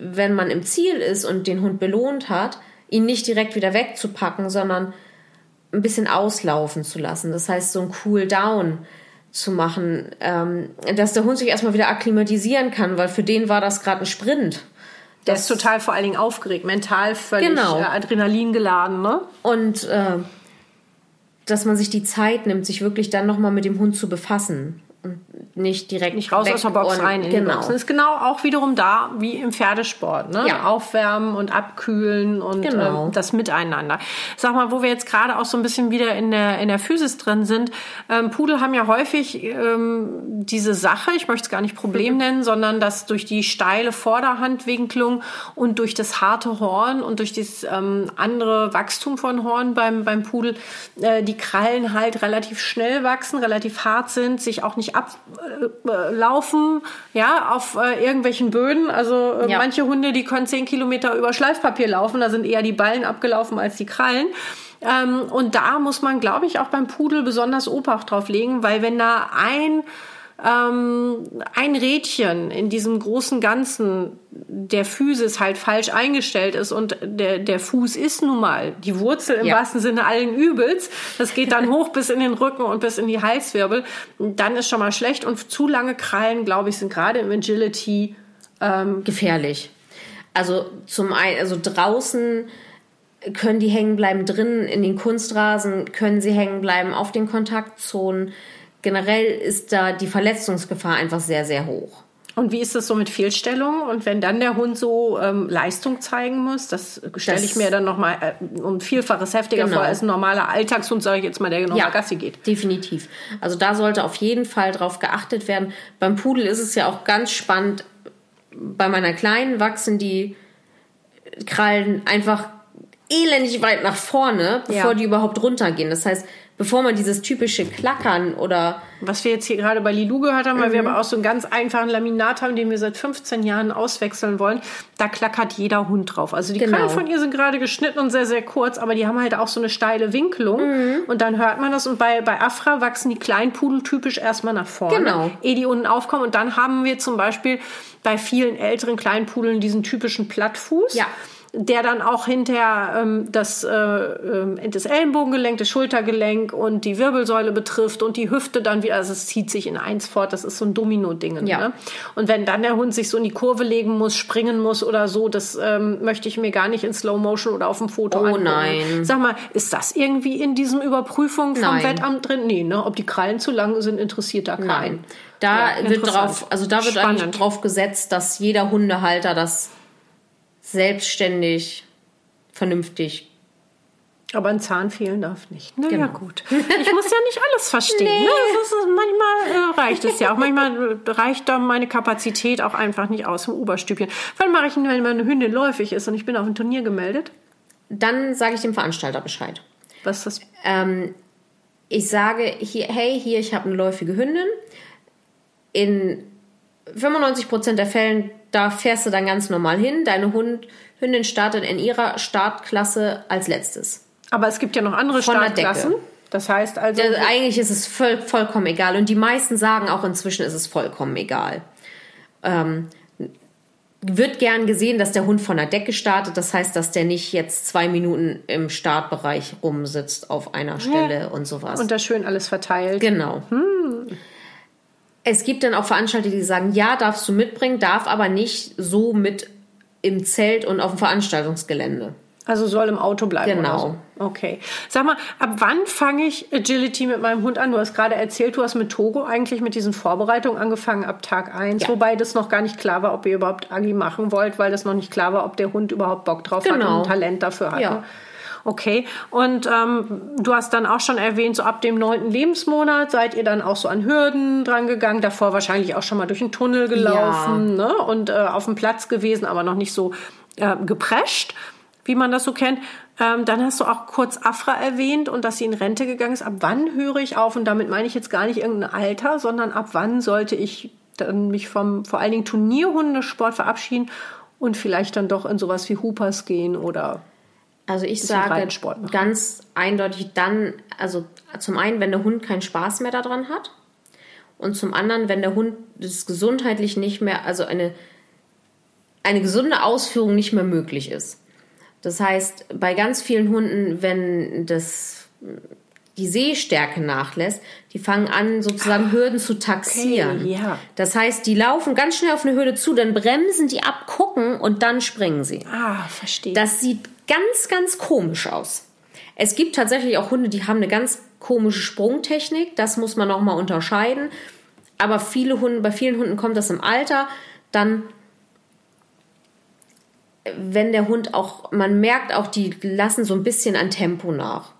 wenn man im Ziel ist und den Hund belohnt hat, ihn nicht direkt wieder wegzupacken, sondern ein bisschen auslaufen zu lassen. Das heißt, so ein Cool Down zu machen, ähm, dass der Hund sich erstmal wieder akklimatisieren kann, weil für den war das gerade ein Sprint. Der ist total vor allen Dingen aufgeregt, mental völlig Genau. äh, Adrenalin geladen, ne? Und äh, dass man sich die Zeit nimmt, sich wirklich dann nochmal mit dem Hund zu befassen nicht direkt Nicht raus aus der Box rein in die genau. Box. Das ist genau auch wiederum da wie im Pferdesport. Ne? Ja. Aufwärmen und abkühlen und Genau. ähm, das Miteinander. Sag mal, wo wir jetzt gerade auch so ein bisschen wieder in der, in der Physis drin sind. Ähm, Pudel haben ja häufig ähm, diese Sache, ich möchte es gar nicht Problem nennen, sondern dass durch die steile Vorderhandwinklung und durch das harte Horn und durch das ähm, andere Wachstum von Horn beim, beim Pudel äh, die Krallen halt relativ schnell wachsen, relativ hart sind, sich auch nicht ablaufen, ja, auf äh, irgendwelchen Böden. Also äh, Ja. manche Hunde, die können zehn Kilometer über Schleifpapier laufen, da sind eher die Ballen abgelaufen als die Krallen. Ähm, und da muss man, glaube ich, auch beim Pudel besonders Obacht drauf legen, weil wenn da ein ähm, ein Rädchen in diesem großen Ganzen der Physis halt falsch eingestellt ist und der, der Fuß ist nun mal die Wurzel im Ja. wahrsten Sinne allen Übels. Das geht dann hoch bis in den Rücken und bis in die Halswirbel. Dann ist schon mal schlecht und zu lange Krallen, glaube ich, sind gerade im Agility gefährlich. Also zum einen, also draußen können die hängen bleiben, drinnen in den Kunstrasen können sie hängen bleiben, auf den Kontaktzonen. Generell ist da die Verletzungsgefahr einfach sehr, sehr hoch. Und wie ist das so mit Fehlstellungen? Und wenn dann der Hund so ähm, Leistung zeigen muss, das stelle ich mir dann nochmal äh, um Vielfaches heftiger Genau. vor als ein normaler Alltagshund, sage ich jetzt mal, der normal Gassi geht. definitiv. Also da sollte auf jeden Fall drauf geachtet werden. Beim Pudel ist es ja auch ganz spannend. Bei meiner Kleinen wachsen die Krallen einfach elendig weit nach vorne, bevor Ja. die überhaupt runtergehen. Das heißt, bevor man dieses typische Klackern oder Was wir jetzt hier gerade bei Lilu gehört haben, Mhm. weil wir aber auch so einen ganz einfachen Laminat haben, den wir seit 15 Jahren auswechseln wollen, da klackert jeder Hund drauf. Also die Genau. Krallen von ihr sind gerade geschnitten und sehr, sehr kurz, aber die haben halt auch so eine steile Winkelung. Mhm. Und dann hört man das. Und bei, bei Afra wachsen die Kleinpudel typisch erstmal nach vorne, Genau. ehe die unten aufkommen. Und dann haben wir zum Beispiel bei vielen älteren Kleinpudeln diesen typischen Plattfuß. Ja. Der dann auch hinterher ähm, das, äh, ähm, das Ellenbogengelenk, das Schultergelenk und die Wirbelsäule betrifft und die Hüfte dann wieder, also es zieht sich in eins fort, das ist so ein Domino-Ding. Ja. Ne? Und wenn dann der Hund sich so in die Kurve legen muss, springen muss oder so, das ähm, möchte ich mir gar nicht in Slow Motion oder auf dem Foto Oh angucken. nein. Sag mal, ist das irgendwie in diesem Überprüfung vom Nein. Wettamt drin? Nee, ne? Ob die Krallen zu lang sind, interessiert da keinen. Nein. Da Ja, wird drauf, also da wird Spannend. eigentlich drauf gesetzt, dass jeder Hundehalter das selbstständig, vernünftig. Aber ein Zahn fehlen darf nicht. Na ja, Genau. gut. Ich muss ja nicht alles verstehen. Ne? Das ist, manchmal äh, reicht es ja auch. Manchmal äh, reicht da meine Kapazität auch einfach nicht aus im Oberstübchen. Wann mache ich denn, wenn meine Hündin läufig ist und ich bin auf ein Turnier gemeldet? Dann sage ich dem Veranstalter Bescheid. Was ist das? Ähm, ich sage, hier, hey, hier, ich habe eine läufige Hündin. In 95% der Fällen, da fährst du dann ganz normal hin. Deine Hund, Hündin startet in ihrer Startklasse als letztes. Aber es gibt ja noch andere Von Startklassen. Das heißt also, Also eigentlich ist es voll, vollkommen egal. Und die meisten sagen auch inzwischen ist es vollkommen egal. Ähm, wird gern gesehen, dass der Hund von der Decke startet. Das heißt, dass der nicht jetzt zwei Minuten im Startbereich rumsitzt auf einer Stelle und sowas. und da schön alles verteilt. genau. Es gibt dann auch Veranstalter, die sagen, ja, darfst du mitbringen, darf aber nicht so mit im Zelt und auf dem Veranstaltungsgelände. Also soll im Auto bleiben. Genau. So. Okay. Sag mal, ab wann fange ich Agility mit meinem Hund an? Du hast gerade erzählt, du hast mit Togo eigentlich mit diesen Vorbereitungen angefangen ab Tag 1, Ja. wobei das noch gar nicht klar war, ob ihr überhaupt Agi machen wollt, weil das noch nicht klar war, ob der Hund überhaupt Bock drauf hat Genau. und Talent dafür hat. Ja. Okay. Und ähm, du hast dann auch schon erwähnt, so ab dem neunten Lebensmonat seid ihr dann auch so an Hürden dran gegangen, davor wahrscheinlich auch schon mal durch einen Tunnel gelaufen ne? und äh, auf dem Platz gewesen, aber noch nicht so äh, geprescht, wie man das so kennt. Ähm, dann hast du auch kurz Afra erwähnt und dass sie in Rente gegangen ist. Ab wann höre ich auf? Und damit meine ich jetzt gar nicht irgendein Alter, sondern ab wann sollte ich dann mich vom vor allen Dingen Turnierhundesport verabschieden und vielleicht dann doch in sowas wie Hoopers gehen oder Also ich sage ganz eindeutig dann, also zum einen, wenn der Hund keinen Spaß mehr daran hat und zum anderen, wenn der Hund das gesundheitlich nicht mehr, also eine eine gesunde Ausführung nicht mehr möglich ist. Das heißt, bei ganz vielen Hunden, wenn das die Sehstärke nachlässt, die fangen an, sozusagen Hürden zu taxieren. Okay, ja. Das heißt, die laufen ganz schnell auf eine Hürde zu, dann bremsen die ab, gucken und dann springen sie. Ah, verstehe. Das sieht ganz, ganz komisch aus. Es gibt tatsächlich auch Hunde, die haben eine ganz komische Sprungtechnik. Das muss man noch mal unterscheiden. Aber viele Hunde, bei vielen Hunden kommt das im Alter. Dann, wenn der Hund auch, man merkt auch, die lassen so ein bisschen an Tempo nach.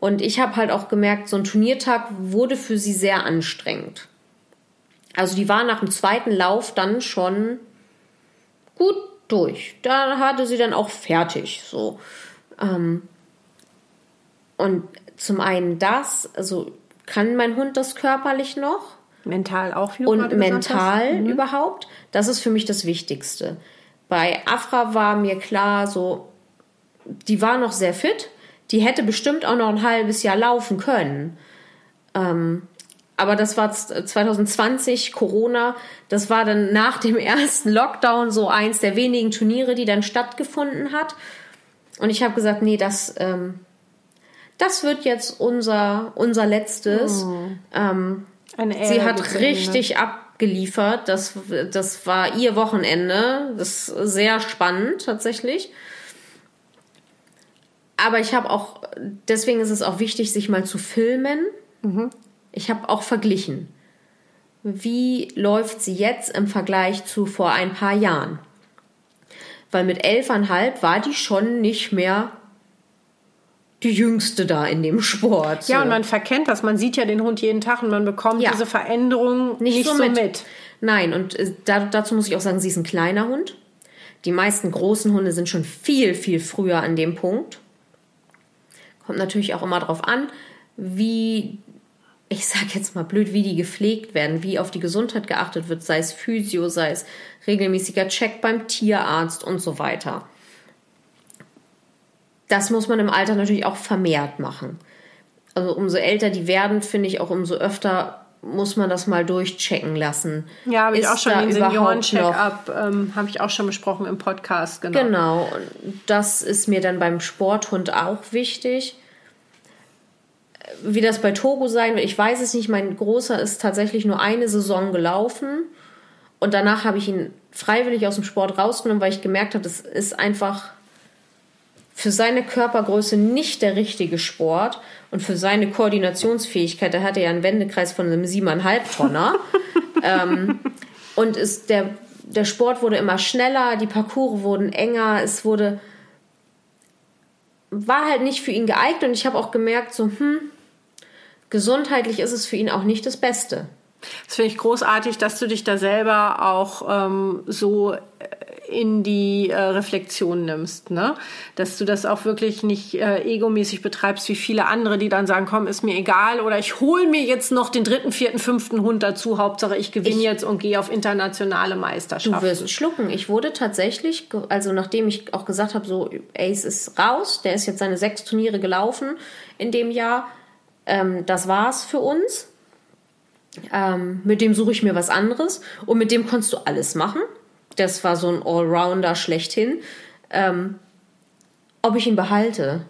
Und ich habe halt auch gemerkt, so ein Turniertag wurde für sie sehr anstrengend. Also die war nach dem zweiten Lauf dann schon gut durch. Da hatte sie dann auch fertig. So. Ähm, und zum einen das, also kann mein Hund das körperlich noch? mental auch, wie du und mental. Mhm. überhaupt. Das ist für mich das Wichtigste. Bei Afra war mir klar, so, die war noch sehr fit. Die hätte bestimmt auch noch ein halbes Jahr laufen können. Ähm, aber das war z- 2020, Corona. Das war dann nach dem ersten Lockdown so eins der wenigen Turniere, die dann stattgefunden hat. Und ich habe gesagt, nee, das, ähm, das wird jetzt unser, unser letztes. Ähm, Eine Sie hat richtig abgeliefert. Das, das war ihr Wochenende. Das ist sehr spannend tatsächlich. Aber ich habe auch, deswegen ist es auch wichtig, sich mal zu filmen. Ich habe auch verglichen. Wie läuft sie jetzt im Vergleich zu vor ein paar Jahren? Weil mit elfeinhalb war die schon nicht mehr die Jüngste da in dem Sport. Ja, so. und man verkennt das. Man sieht ja den Hund jeden Tag und man bekommt Ja. diese Veränderung nicht, so, mit. Nein, und äh, da, dazu muss ich auch sagen, sie ist ein kleiner Hund. Die meisten großen Hunde sind schon viel, viel früher an dem Punkt. Kommt natürlich auch immer darauf an, wie, ich sag jetzt mal blöd, wie die gepflegt werden, wie auf die Gesundheit geachtet wird, sei es Physio, sei es regelmäßiger Check beim Tierarzt und so weiter. Das muss man im Alter natürlich auch vermehrt machen. Also umso älter die werden, finde ich auch umso öfter muss man das mal durchchecken lassen. Ja, habe ich auch schon den Senioren-Check-up, ähm, habe ich auch schon besprochen im Podcast, genau. Genau, und das ist mir dann beim Sporthund auch wichtig. Wie das bei Togo sein wird, ich weiß es nicht. Mein Großer ist tatsächlich nur eine Saison gelaufen und danach habe ich ihn freiwillig aus dem Sport rausgenommen, weil ich gemerkt habe, das ist einfach für seine Körpergröße nicht der richtige Sport und für seine Koordinationsfähigkeit, da hat er ja einen Wendekreis von einem siebeneinhalb Tonner. ähm, und ist der, der Sport wurde immer schneller, die Parcours wurden enger, es wurde war halt nicht für ihn geeignet und ich habe auch gemerkt, so, hm, gesundheitlich ist es für ihn auch nicht das Beste. Das finde ich großartig, dass du dich da selber auch ähm, so äh, in die äh, Reflexion nimmst, ne? Dass du das auch wirklich nicht äh, egomäßig betreibst wie viele andere, die dann sagen, komm, ist mir egal oder ich hole mir jetzt noch den dritten, vierten, fünften Hund dazu, Hauptsache ich gewinne Ich- jetzt und gehe auf internationale Du Meisterschaften. wirst schlucken. Ich wurde tatsächlich, also nachdem ich auch gesagt habe, so Ace ist raus, der ist jetzt seine sechs Turniere gelaufen in dem Jahr. Ähm, das war's für uns. Ähm, mit dem suche ich mir was anderes und mit dem konntest du alles machen. Das war so ein Allrounder schlechthin. Ähm, ob ich ihn behalte?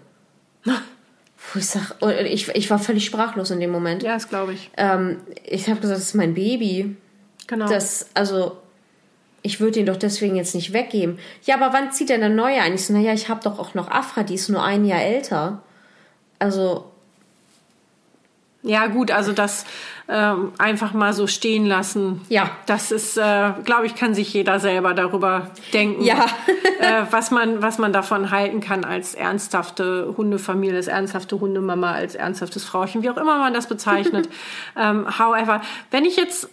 Ich sag, oh, ich, ich war völlig sprachlos in dem Moment. ja, das glaube ich. Ähm, ich habe gesagt, das ist mein Baby. Genau. Das, also, ich würde ihn doch deswegen jetzt nicht weggeben. Ja, aber wann zieht denn der neue ein? Ich so, naja, ich habe doch auch noch Afra, die ist nur ein Jahr älter. Also, Ja, gut, also das ähm, einfach mal so stehen lassen. Ja. Das ist, äh, glaube ich, kann sich jeder selber darüber denken, Ja. äh, was, man, was man davon halten kann als ernsthafte Hundefamilie, als ernsthafte Hundemama, als ernsthaftes Frauchen, wie auch immer man das bezeichnet. ähm, however, wenn ich jetzt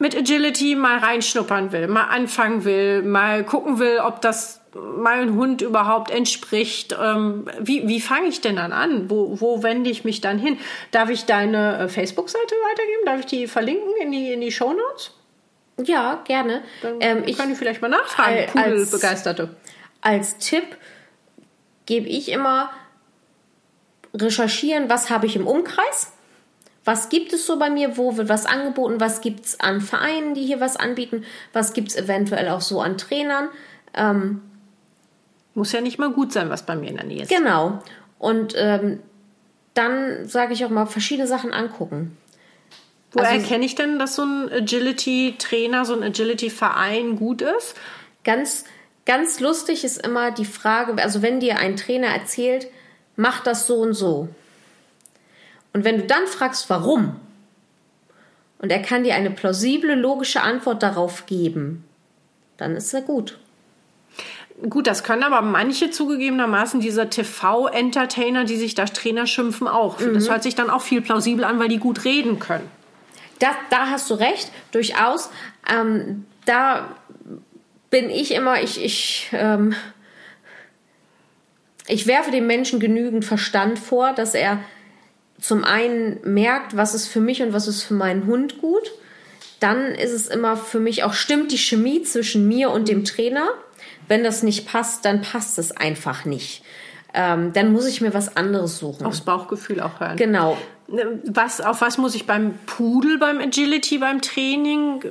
mit Agility mal reinschnuppern will, mal anfangen will, mal gucken will, ob das meinem Hund überhaupt entspricht. Ähm, wie wie fange ich denn dann an? Wo, wo wende ich mich dann hin? Darf ich deine äh, Facebook-Seite weitergeben? Darf ich die verlinken in die, in die Shownotes? ja, gerne. Dann Ähm, ich, können die vielleicht mal nachfragen, Al- als- Pudelbegeisterte. als Tipp gebe ich immer recherchieren, was habe ich im Umkreis? Was gibt es so bei mir? Wo wird was angeboten? Was gibt es an Vereinen, die hier was anbieten? Was gibt es eventuell auch so an Trainern? Ähm, Muss ja nicht mal gut sein, was bei mir in der Nähe ist. genau. Und ähm, dann sage ich auch mal, verschiedene Sachen angucken. Woher also- erkenne ich denn, dass so ein Agility-Trainer, so ein Agility-Verein gut ist? Ganz, ganz lustig ist immer die Frage, also wenn dir ein Trainer erzählt, mach das so und so. Und wenn du dann fragst, warum, und er kann dir eine plausible, logische Antwort darauf geben, dann ist er gut. Gut, das können aber manche zugegebenermaßen dieser TV-Entertainer, die sich da Trainer schimpfen, auch. Das hört sich dann auch viel plausibel an, weil die gut reden können. Da, da hast du recht, durchaus. Ähm, da bin ich immer, ich, ich, ähm, ich werfe dem Menschen genügend Verstand vor, dass er zum einen merkt, was ist für mich und was ist für meinen Hund gut. Dann ist es immer für mich auch, stimmt die Chemie zwischen mir und dem Trainer. Wenn das nicht passt, dann passt es einfach nicht. Ähm, dann muss ich mir was anderes suchen. Aufs Bauchgefühl auch hören. Genau. Was, auf was muss ich beim Pudel, beim Agility, beim Training,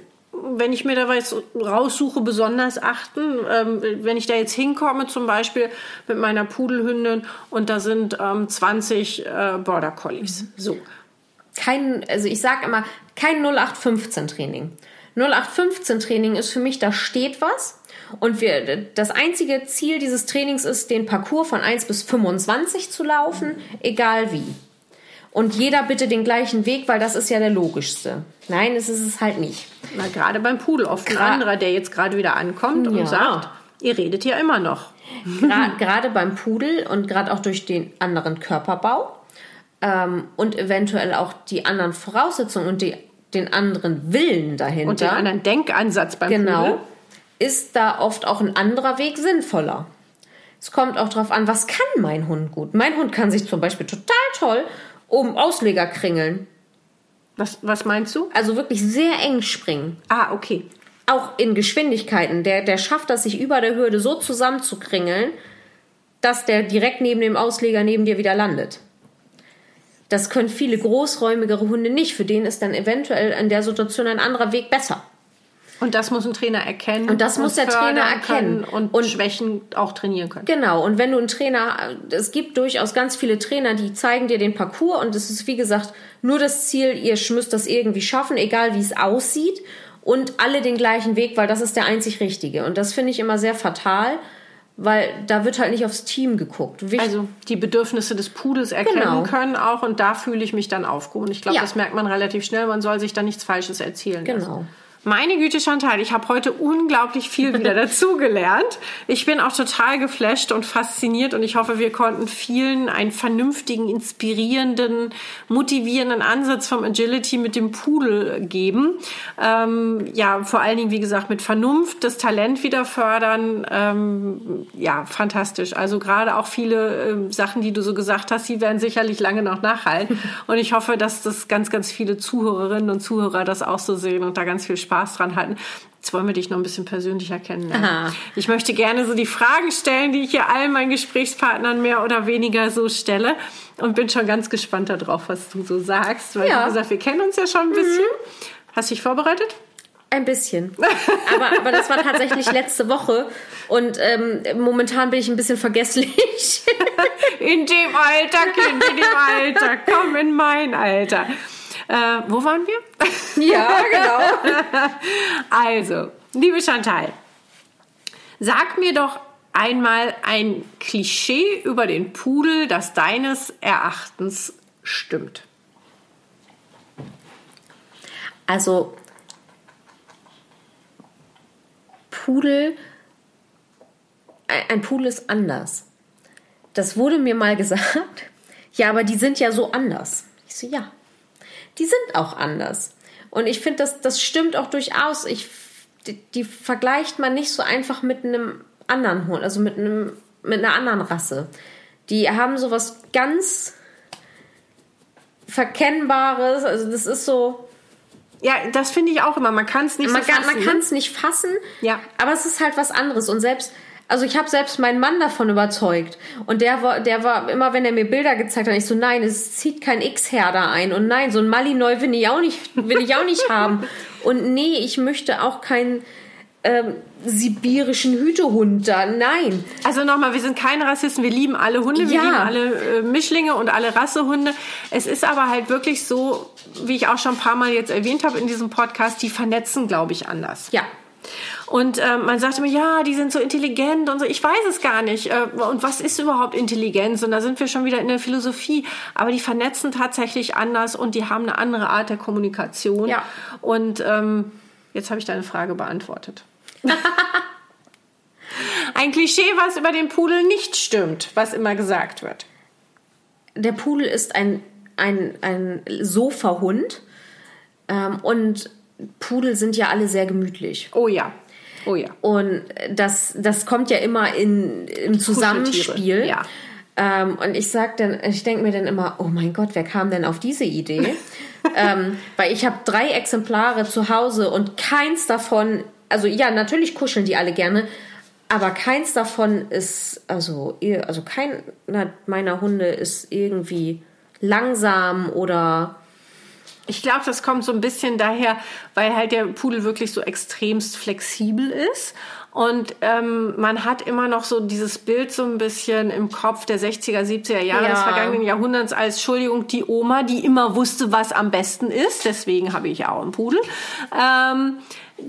wenn ich mir da was raussuche, besonders achten? Ähm, wenn ich da jetzt hinkomme, zum Beispiel mit meiner Pudelhündin und da sind ähm, 20 äh, Border Collies. So. kein, also ich sage immer, kein 0815 Training. 0815 Training ist für mich, da steht was. Und wir, das einzige Ziel dieses Trainings ist, den Parcours von 1 bis 25 zu laufen, egal wie. Und jeder bitte den gleichen Weg, weil das ist ja der logischste. Nein, es ist es halt nicht. Na, gerade beim Pudel. Oft ein Gra- anderer, der jetzt gerade wieder ankommt Ja. und sagt, ihr redet ja immer noch. Gra- Gerade beim Pudel und gerade auch durch den anderen Körperbau ähm, und eventuell auch die anderen Voraussetzungen und die, den anderen Willen dahinter. Und den anderen Denkansatz beim Genau. Pudel. Ist da oft auch ein anderer Weg sinnvoller. Es kommt auch darauf an, was kann mein Hund gut. Mein Hund kann sich zum Beispiel total toll um Ausleger kringeln. Was, was meinst du? Also wirklich sehr eng springen. Ah, okay. Auch in Geschwindigkeiten. Der, der schafft das, sich über der Hürde so zusammenzukringeln, dass der direkt neben dem Ausleger neben dir wieder landet. Das können viele großräumigere Hunde nicht. Für den ist dann eventuell in der Situation ein anderer Weg besser. Und das muss ein Trainer erkennen. Und das muss der Trainer erkennen. Und, Und- Schwächen auch trainieren können. Genau, und wenn du einen Trainer, es gibt durchaus ganz viele Trainer, die zeigen dir den Parcours und es ist wie gesagt nur das Ziel, ihr müsst das irgendwie schaffen, egal wie es aussieht und alle den gleichen Weg, weil das ist der einzig richtige. Und das finde ich immer sehr fatal, weil da wird halt nicht aufs Team geguckt. Wicht- Also die Bedürfnisse des Pudels erkennen Genau. können auch und da fühle ich mich dann aufgehoben. Ich glaube, Ja. das merkt man relativ schnell. Man soll sich da nichts Falsches erzählen lassen. Meine Güte, Chantal, ich habe heute unglaublich viel wieder dazugelernt. Ich bin auch total geflasht und fasziniert und ich hoffe, wir konnten vielen einen vernünftigen, inspirierenden, motivierenden Ansatz vom Agility mit dem Pudel geben. Ähm, ja, vor allen Dingen, wie gesagt, mit Vernunft, das Talent wieder fördern. Ähm, ja, fantastisch. Also gerade auch viele ähm, Sachen, die du so gesagt hast, die werden sicherlich lange noch nachhalten. Und ich hoffe, dass das ganz, ganz viele Zuhörerinnen und Zuhörer das auch so sehen und da ganz viel Spaß dran hatten. Jetzt wollen wir dich noch ein bisschen persönlicher kennenlernen. Aha. Ich möchte gerne so die Fragen stellen, die ich hier allen meinen Gesprächspartnern mehr oder weniger so stelle und bin schon ganz gespannt darauf, was du so sagst. Weil, Ja. wie gesagt, wir kennen uns ja schon ein bisschen. Hast du dich vorbereitet? Ein bisschen. Aber, aber das war tatsächlich letzte Woche und ähm, momentan bin ich ein bisschen vergesslich. In dem Alter, Kind, in dem Alter. Komm in mein Alter. Äh, wo waren wir? ja, genau. Also, liebe Chantal, sag mir doch einmal ein Klischee über den Pudel, das deines Erachtens stimmt. Also Pudel, ein ein Pudel ist anders. Das wurde mir mal gesagt. Ja, aber die sind ja so anders. Ich so, ja, die sind auch anders. Und ich finde, das, das stimmt auch durchaus. Ich, die, die vergleicht man nicht so einfach mit einem anderen Hund, also mit, einem, mit einer anderen Rasse. Die haben so was ganz Verkennbares. Also das ist so, Ja, das finde ich auch immer. Man kann es nicht man so fassen. man kann es nicht fassen, Ja. aber es ist halt was anderes. Und selbst, also ich habe selbst meinen Mann davon überzeugt. Und der war, der war immer, wenn er mir Bilder gezeigt hat, ich so, nein, es zieht kein X-Herder ein. Und nein, so ein Malinois will ich auch nicht, will ich auch nicht haben. Und nee, ich möchte auch kein, ähm, sibirischen Hütehund da. Nein. Also nochmal, wir sind keine Rassisten, wir lieben alle Hunde, wir Ja. lieben alle äh, Mischlinge und alle Rassehunde. Es ist aber halt wirklich so, wie ich auch schon ein paar Mal jetzt erwähnt habe in diesem Podcast, die vernetzen, glaube ich, anders. Ja. Und ähm, man sagte mir, ja, die sind so intelligent und so. Ich weiß es gar nicht. Äh, und was ist überhaupt Intelligenz? Und da sind wir schon wieder in der Philosophie. Aber die vernetzen tatsächlich anders und die haben eine andere Art der Kommunikation. Ja. Und ähm, jetzt habe ich deine Frage beantwortet. Ein Klischee, was über den Pudel nicht stimmt, was immer gesagt wird. Der Pudel ist ein, ein, ein Sofahund. Ähm, und Pudel sind ja alle sehr gemütlich. Oh ja. Oh ja. Und das, das kommt ja immer in, im Zusammenspiel. Ja. Ähm, und ich sag dann, ich denke mir dann immer, oh mein Gott, wer kam denn auf diese Idee? ähm, weil ich habe drei Exemplare zu Hause und keins davon, also ja, natürlich kuscheln die alle gerne, aber keins davon ist, also, also keiner meiner Hunde ist irgendwie langsam oder Ich glaube, das kommt so ein bisschen daher, weil halt der Pudel wirklich so extremst flexibel ist. Und ähm, man hat immer noch so dieses Bild so ein bisschen im Kopf der 60er, 70er Jahre Ja. des vergangenen Jahrhunderts als, Entschuldigung, die Oma, die immer wusste, was am besten ist. Deswegen habe ich auch einen Pudel. Ähm,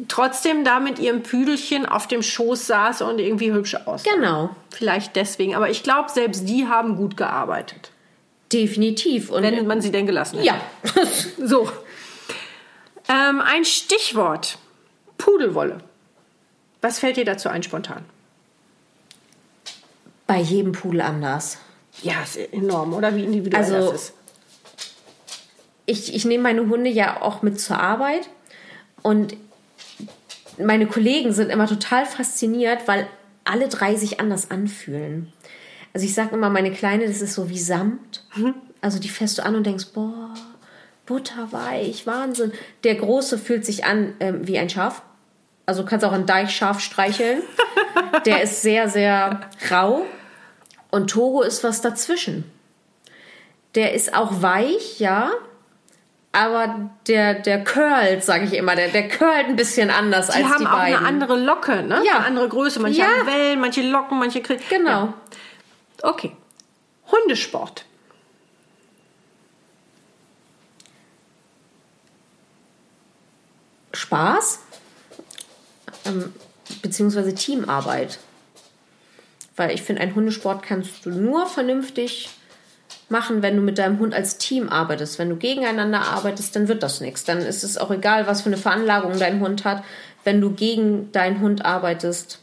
trotzdem da mit ihrem Püdelchen auf dem Schoß saß und irgendwie hübsch aussah. genau, Vielleicht deswegen. Aber ich glaube, selbst die haben gut gearbeitet. Definitiv. Und Wenn man sie denn gelassen hätte. ja, So. Ähm, ein Stichwort. Pudelwolle. Was fällt dir dazu ein spontan? bei jedem Pudel anders. Ja, ist enorm, oder? Wie individuell Also- das ist. ich, ich nehme meine Hunde ja auch mit zur Arbeit und meine Kollegen sind immer total fasziniert, weil alle drei sich anders anfühlen. Also ich sage immer, meine Kleine, das ist so wie Samt. Also die fährst du an und denkst, boah, butterweich, Wahnsinn. Der Große fühlt sich an ähm, wie ein Schaf. Also du kannst auch ein Deichschaf streicheln. Der ist sehr, sehr rau. Und Togo ist was dazwischen. Der ist auch weich, ja. Aber der, der curlt, sage ich immer, der, der curlt ein bisschen anders Die als haben die auch beiden. eine andere Locke, ne? Ja. Eine andere Größe. Manche Ja. haben Wellen, manche Locken, manche Kri Genau. Ja. Okay. Hundesport. Spaß ähm, beziehungsweise Teamarbeit. Weil ich finde, einen Hundesport kannst du nur vernünftig machen, wenn du mit deinem Hund als Team arbeitest. Wenn du gegeneinander arbeitest, dann wird das nichts. Dann ist es auch egal, was für eine Veranlagung dein Hund hat. Wenn du gegen deinen Hund arbeitest,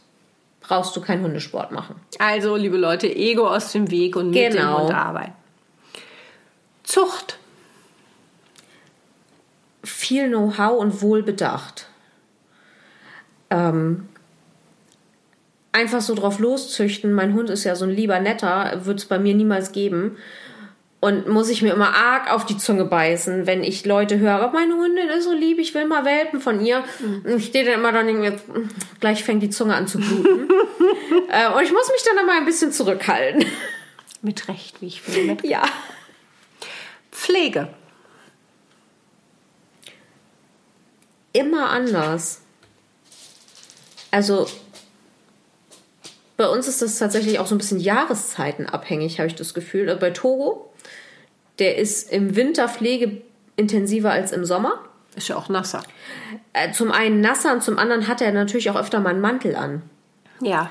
brauchst du keinen Hundesport machen. Also, liebe Leute, Ego aus dem Weg und mit dem Genau. Hund arbeiten. Zucht. viel Know-how und wohlbedacht. Ähm, einfach so drauf loszüchten, mein Hund ist ja so ein lieber Netter, wird es bei mir niemals geben. Und muss ich mir immer arg auf die Zunge beißen, wenn ich Leute höre, meine Hündin ist so lieb, ich will mal Welpen von ihr. Und ich stehe dann immer dann irgendwie, gleich fängt die Zunge an zu bluten. äh, und ich muss mich dann immer ein bisschen zurückhalten. Mit Recht, wie ich finde. Ja. Pflege. immer anders. Also bei uns ist das tatsächlich auch so ein bisschen jahreszeitenabhängig, habe ich das Gefühl. Also bei Togo, der ist im Winter pflegeintensiver als im Sommer. Ist ja auch nasser. Äh, Zum einen nasser und zum anderen hat er natürlich auch öfter mal einen Mantel an. Ja,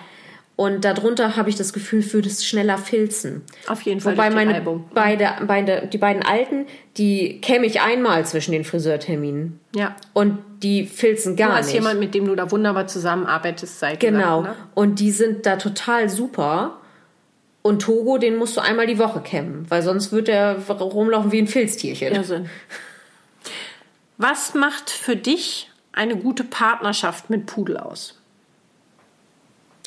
Und darunter habe ich das Gefühl, würde es schneller filzen. auf jeden Fall. Wobei meine Reibung. beide, beide, die beiden Alten, die käme ich einmal zwischen den Friseurterminen. Ja. Und die filzen Du gar als nicht. jemand, mit dem du da wunderbar zusammenarbeitest, sei Genau. gesagt, ne? Und die sind da total super. Und Togo, den musst du einmal die Woche kämmen, weil sonst wird er rumlaufen wie ein Filztierchen. Irrsinn. Was macht für dich eine gute Partnerschaft mit Pudel aus?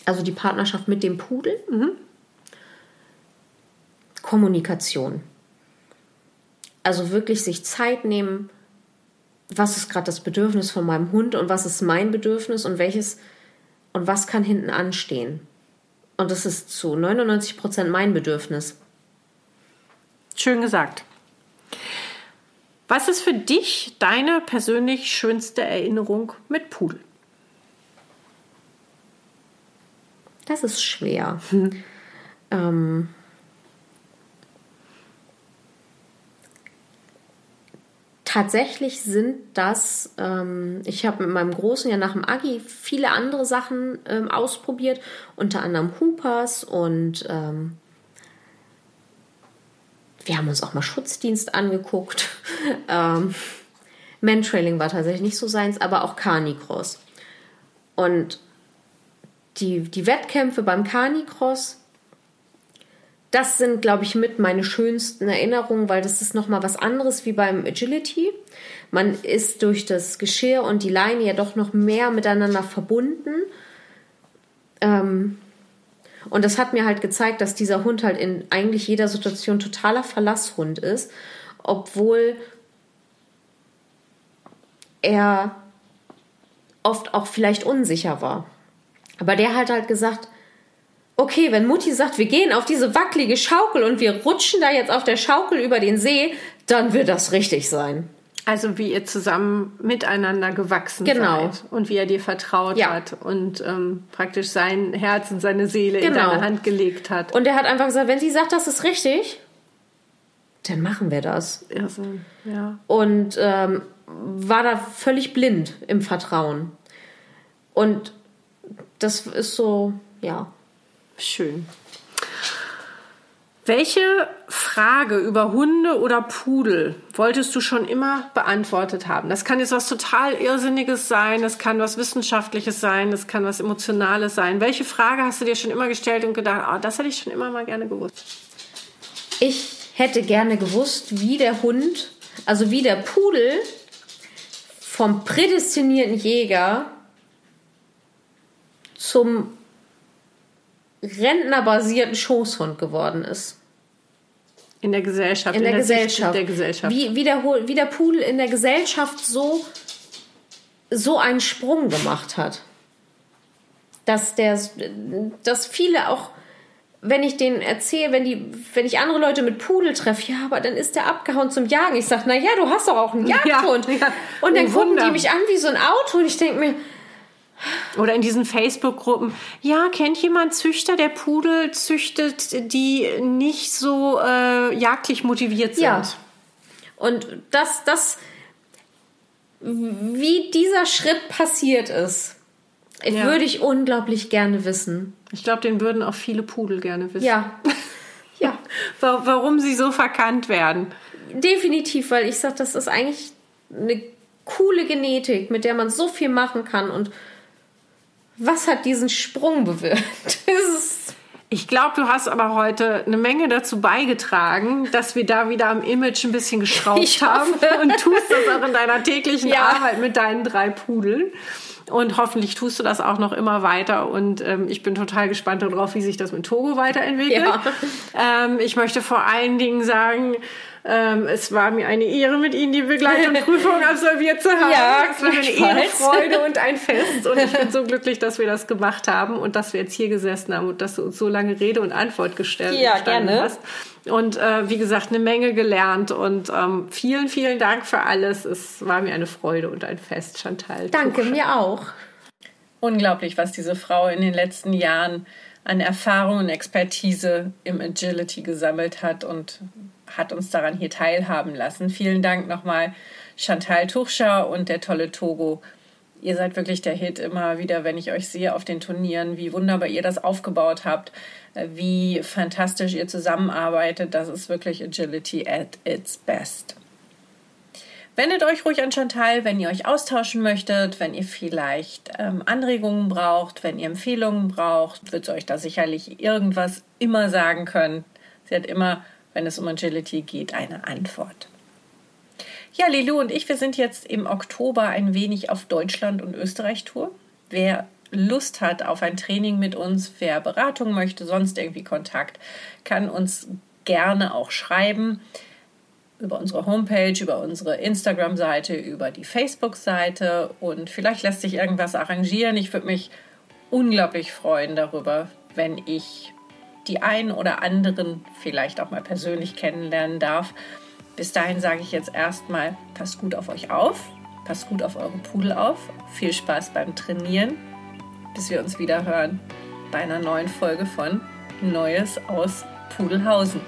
Also die Partnerschaft mit dem Pudel. Kommunikation. Also wirklich sich Zeit nehmen, was ist gerade das Bedürfnis von meinem Hund und was ist mein Bedürfnis und welches und was kann hinten anstehen. Und das ist zu 99 Prozent mein Bedürfnis. Schön gesagt. Was ist für dich deine persönlich schönste Erinnerung mit Pudel? Das ist schwer. Hm. Ähm, tatsächlich sind das, ähm, ich habe mit meinem Großen ja nach dem Agi viele andere Sachen ähm, ausprobiert, unter anderem Hoopers und ähm, wir haben uns auch mal Schutzdienst angeguckt. ähm, Mantrailing war tatsächlich nicht so seins, aber auch Carnicross. Und die, die Wettkämpfe beim Carnicross das sind, glaube ich, mit meine schönsten Erinnerungen, weil das ist nochmal was anderes wie beim Agility. Man ist durch das Geschirr und die Leine ja doch noch mehr miteinander verbunden. Ähm, und das hat mir halt gezeigt, dass dieser Hund halt in eigentlich jeder Situation totaler Verlasshund ist, obwohl er oft auch vielleicht unsicher war. Aber der hat halt gesagt, okay, wenn Mutti sagt, wir gehen auf diese wackelige Schaukel und wir rutschen da jetzt auf der Schaukel über den See, dann wird das richtig sein. Also wie ihr zusammen miteinander gewachsen genau. seid und wie er dir vertraut ja. hat und ähm, praktisch sein Herz und seine Seele genau. in deine Hand gelegt hat. Und er hat einfach gesagt, wenn sie sagt, das ist richtig, dann machen wir das. Also, ja. Und ähm, war da völlig blind im Vertrauen. Und das ist so, ja, Schön. Welche Frage über Hunde oder Pudel wolltest du schon immer beantwortet haben? Das kann jetzt was total Irrsinniges sein, das kann was Wissenschaftliches sein, das kann was Emotionales sein. Welche Frage hast du dir schon immer gestellt und gedacht, oh, das hätte ich schon immer mal gerne gewusst? Ich hätte gerne gewusst, wie der Hund, also wie der Pudel vom prädestinierten Jäger zum rentnerbasierten Schoßhund geworden ist. In der Gesellschaft. In, in der, Gesellschaft. der Gesellschaft. Wie, wie, der, wie der Pudel in der Gesellschaft so, so einen Sprung gemacht hat. Dass, der, dass viele auch, wenn ich denen erzähle, wenn, die, wenn ich andere Leute mit Pudel treffe, ja, aber dann ist der abgehauen zum Jagen. Ich sage, na ja, du hast doch auch einen Jagdhund. Ja, ja. Und dann oh, gucken die mich an wie so ein Auto und ich denke mir, oder in diesen Facebook-Gruppen, ja, kennt jemand Züchter, der Pudel züchtet, die nicht so äh, jagdlich motiviert sind? Ja. Und das, das, wie dieser Schritt passiert ist, ja. würde ich unglaublich gerne wissen. Ich glaube, den würden auch viele Pudel gerne wissen. Ja. ja. Warum sie so verkannt werden. Definitiv, weil ich sage, das ist eigentlich eine coole Genetik, mit der man so viel machen kann und was hat diesen Sprung bewirkt? ich glaube, du hast aber heute eine Menge dazu beigetragen, dass wir da wieder am Image ein bisschen geschraubt haben und tust das auch in deiner täglichen ja. Arbeit mit deinen drei Pudeln. Und hoffentlich tust du das auch noch immer weiter. Und ähm, ich bin total gespannt darauf, wie sich das mit Togo weiterentwickelt. Ja. Ähm, ich möchte vor allen Dingen sagen, ähm, es war mir eine Ehre, mit Ihnen die Begleitung Prüfung absolviert zu haben. Ja, es war eine Ehrenfreude und ein Fest. Und ich bin so glücklich, dass wir das gemacht haben und dass wir jetzt hier gesessen haben und dass du uns so lange Rede und Antwort gestellt ja, gerne. hast. Und äh, wie gesagt, eine Menge gelernt. Und ähm, vielen, vielen Dank für alles. Es war mir eine Freude und ein Fest, Chantal. Danke, Tuch. mir auch. Unglaublich, was diese Frau in den letzten Jahren an Erfahrung und Expertise im Agility gesammelt hat und hat uns daran hier teilhaben lassen. Vielen Dank nochmal Chantal Tuchscher und der tolle Togo. Ihr seid wirklich der Hit immer wieder, wenn ich euch sehe auf den Turnieren, wie wunderbar ihr das aufgebaut habt, wie fantastisch ihr zusammenarbeitet. Das ist wirklich Agility at its best. Wendet euch ruhig an Chantal, wenn ihr euch austauschen möchtet, wenn ihr vielleicht ähm, Anregungen braucht, wenn ihr Empfehlungen braucht, wird sie euch da sicherlich irgendwas immer sagen können. Sie hat immer wenn es um Agility geht, eine Antwort. Ja, Lilu und ich, wir sind jetzt im Oktober ein wenig auf Deutschland- und Österreich-Tour. Wer Lust hat auf ein Training mit uns, wer Beratung möchte, sonst irgendwie Kontakt, kann uns gerne auch schreiben über unsere Homepage, über unsere Instagram-Seite, über die Facebook-Seite und vielleicht lässt sich irgendwas arrangieren. Ich würde mich unglaublich freuen darüber, wenn ich die einen oder anderen vielleicht auch mal persönlich kennenlernen darf. Bis dahin sage ich jetzt erstmal, passt gut auf euch auf, passt gut auf eure Pudel auf, viel Spaß beim Trainieren, bis wir uns wieder hören. bei einer neuen Folge von Neues aus Pudelhausen.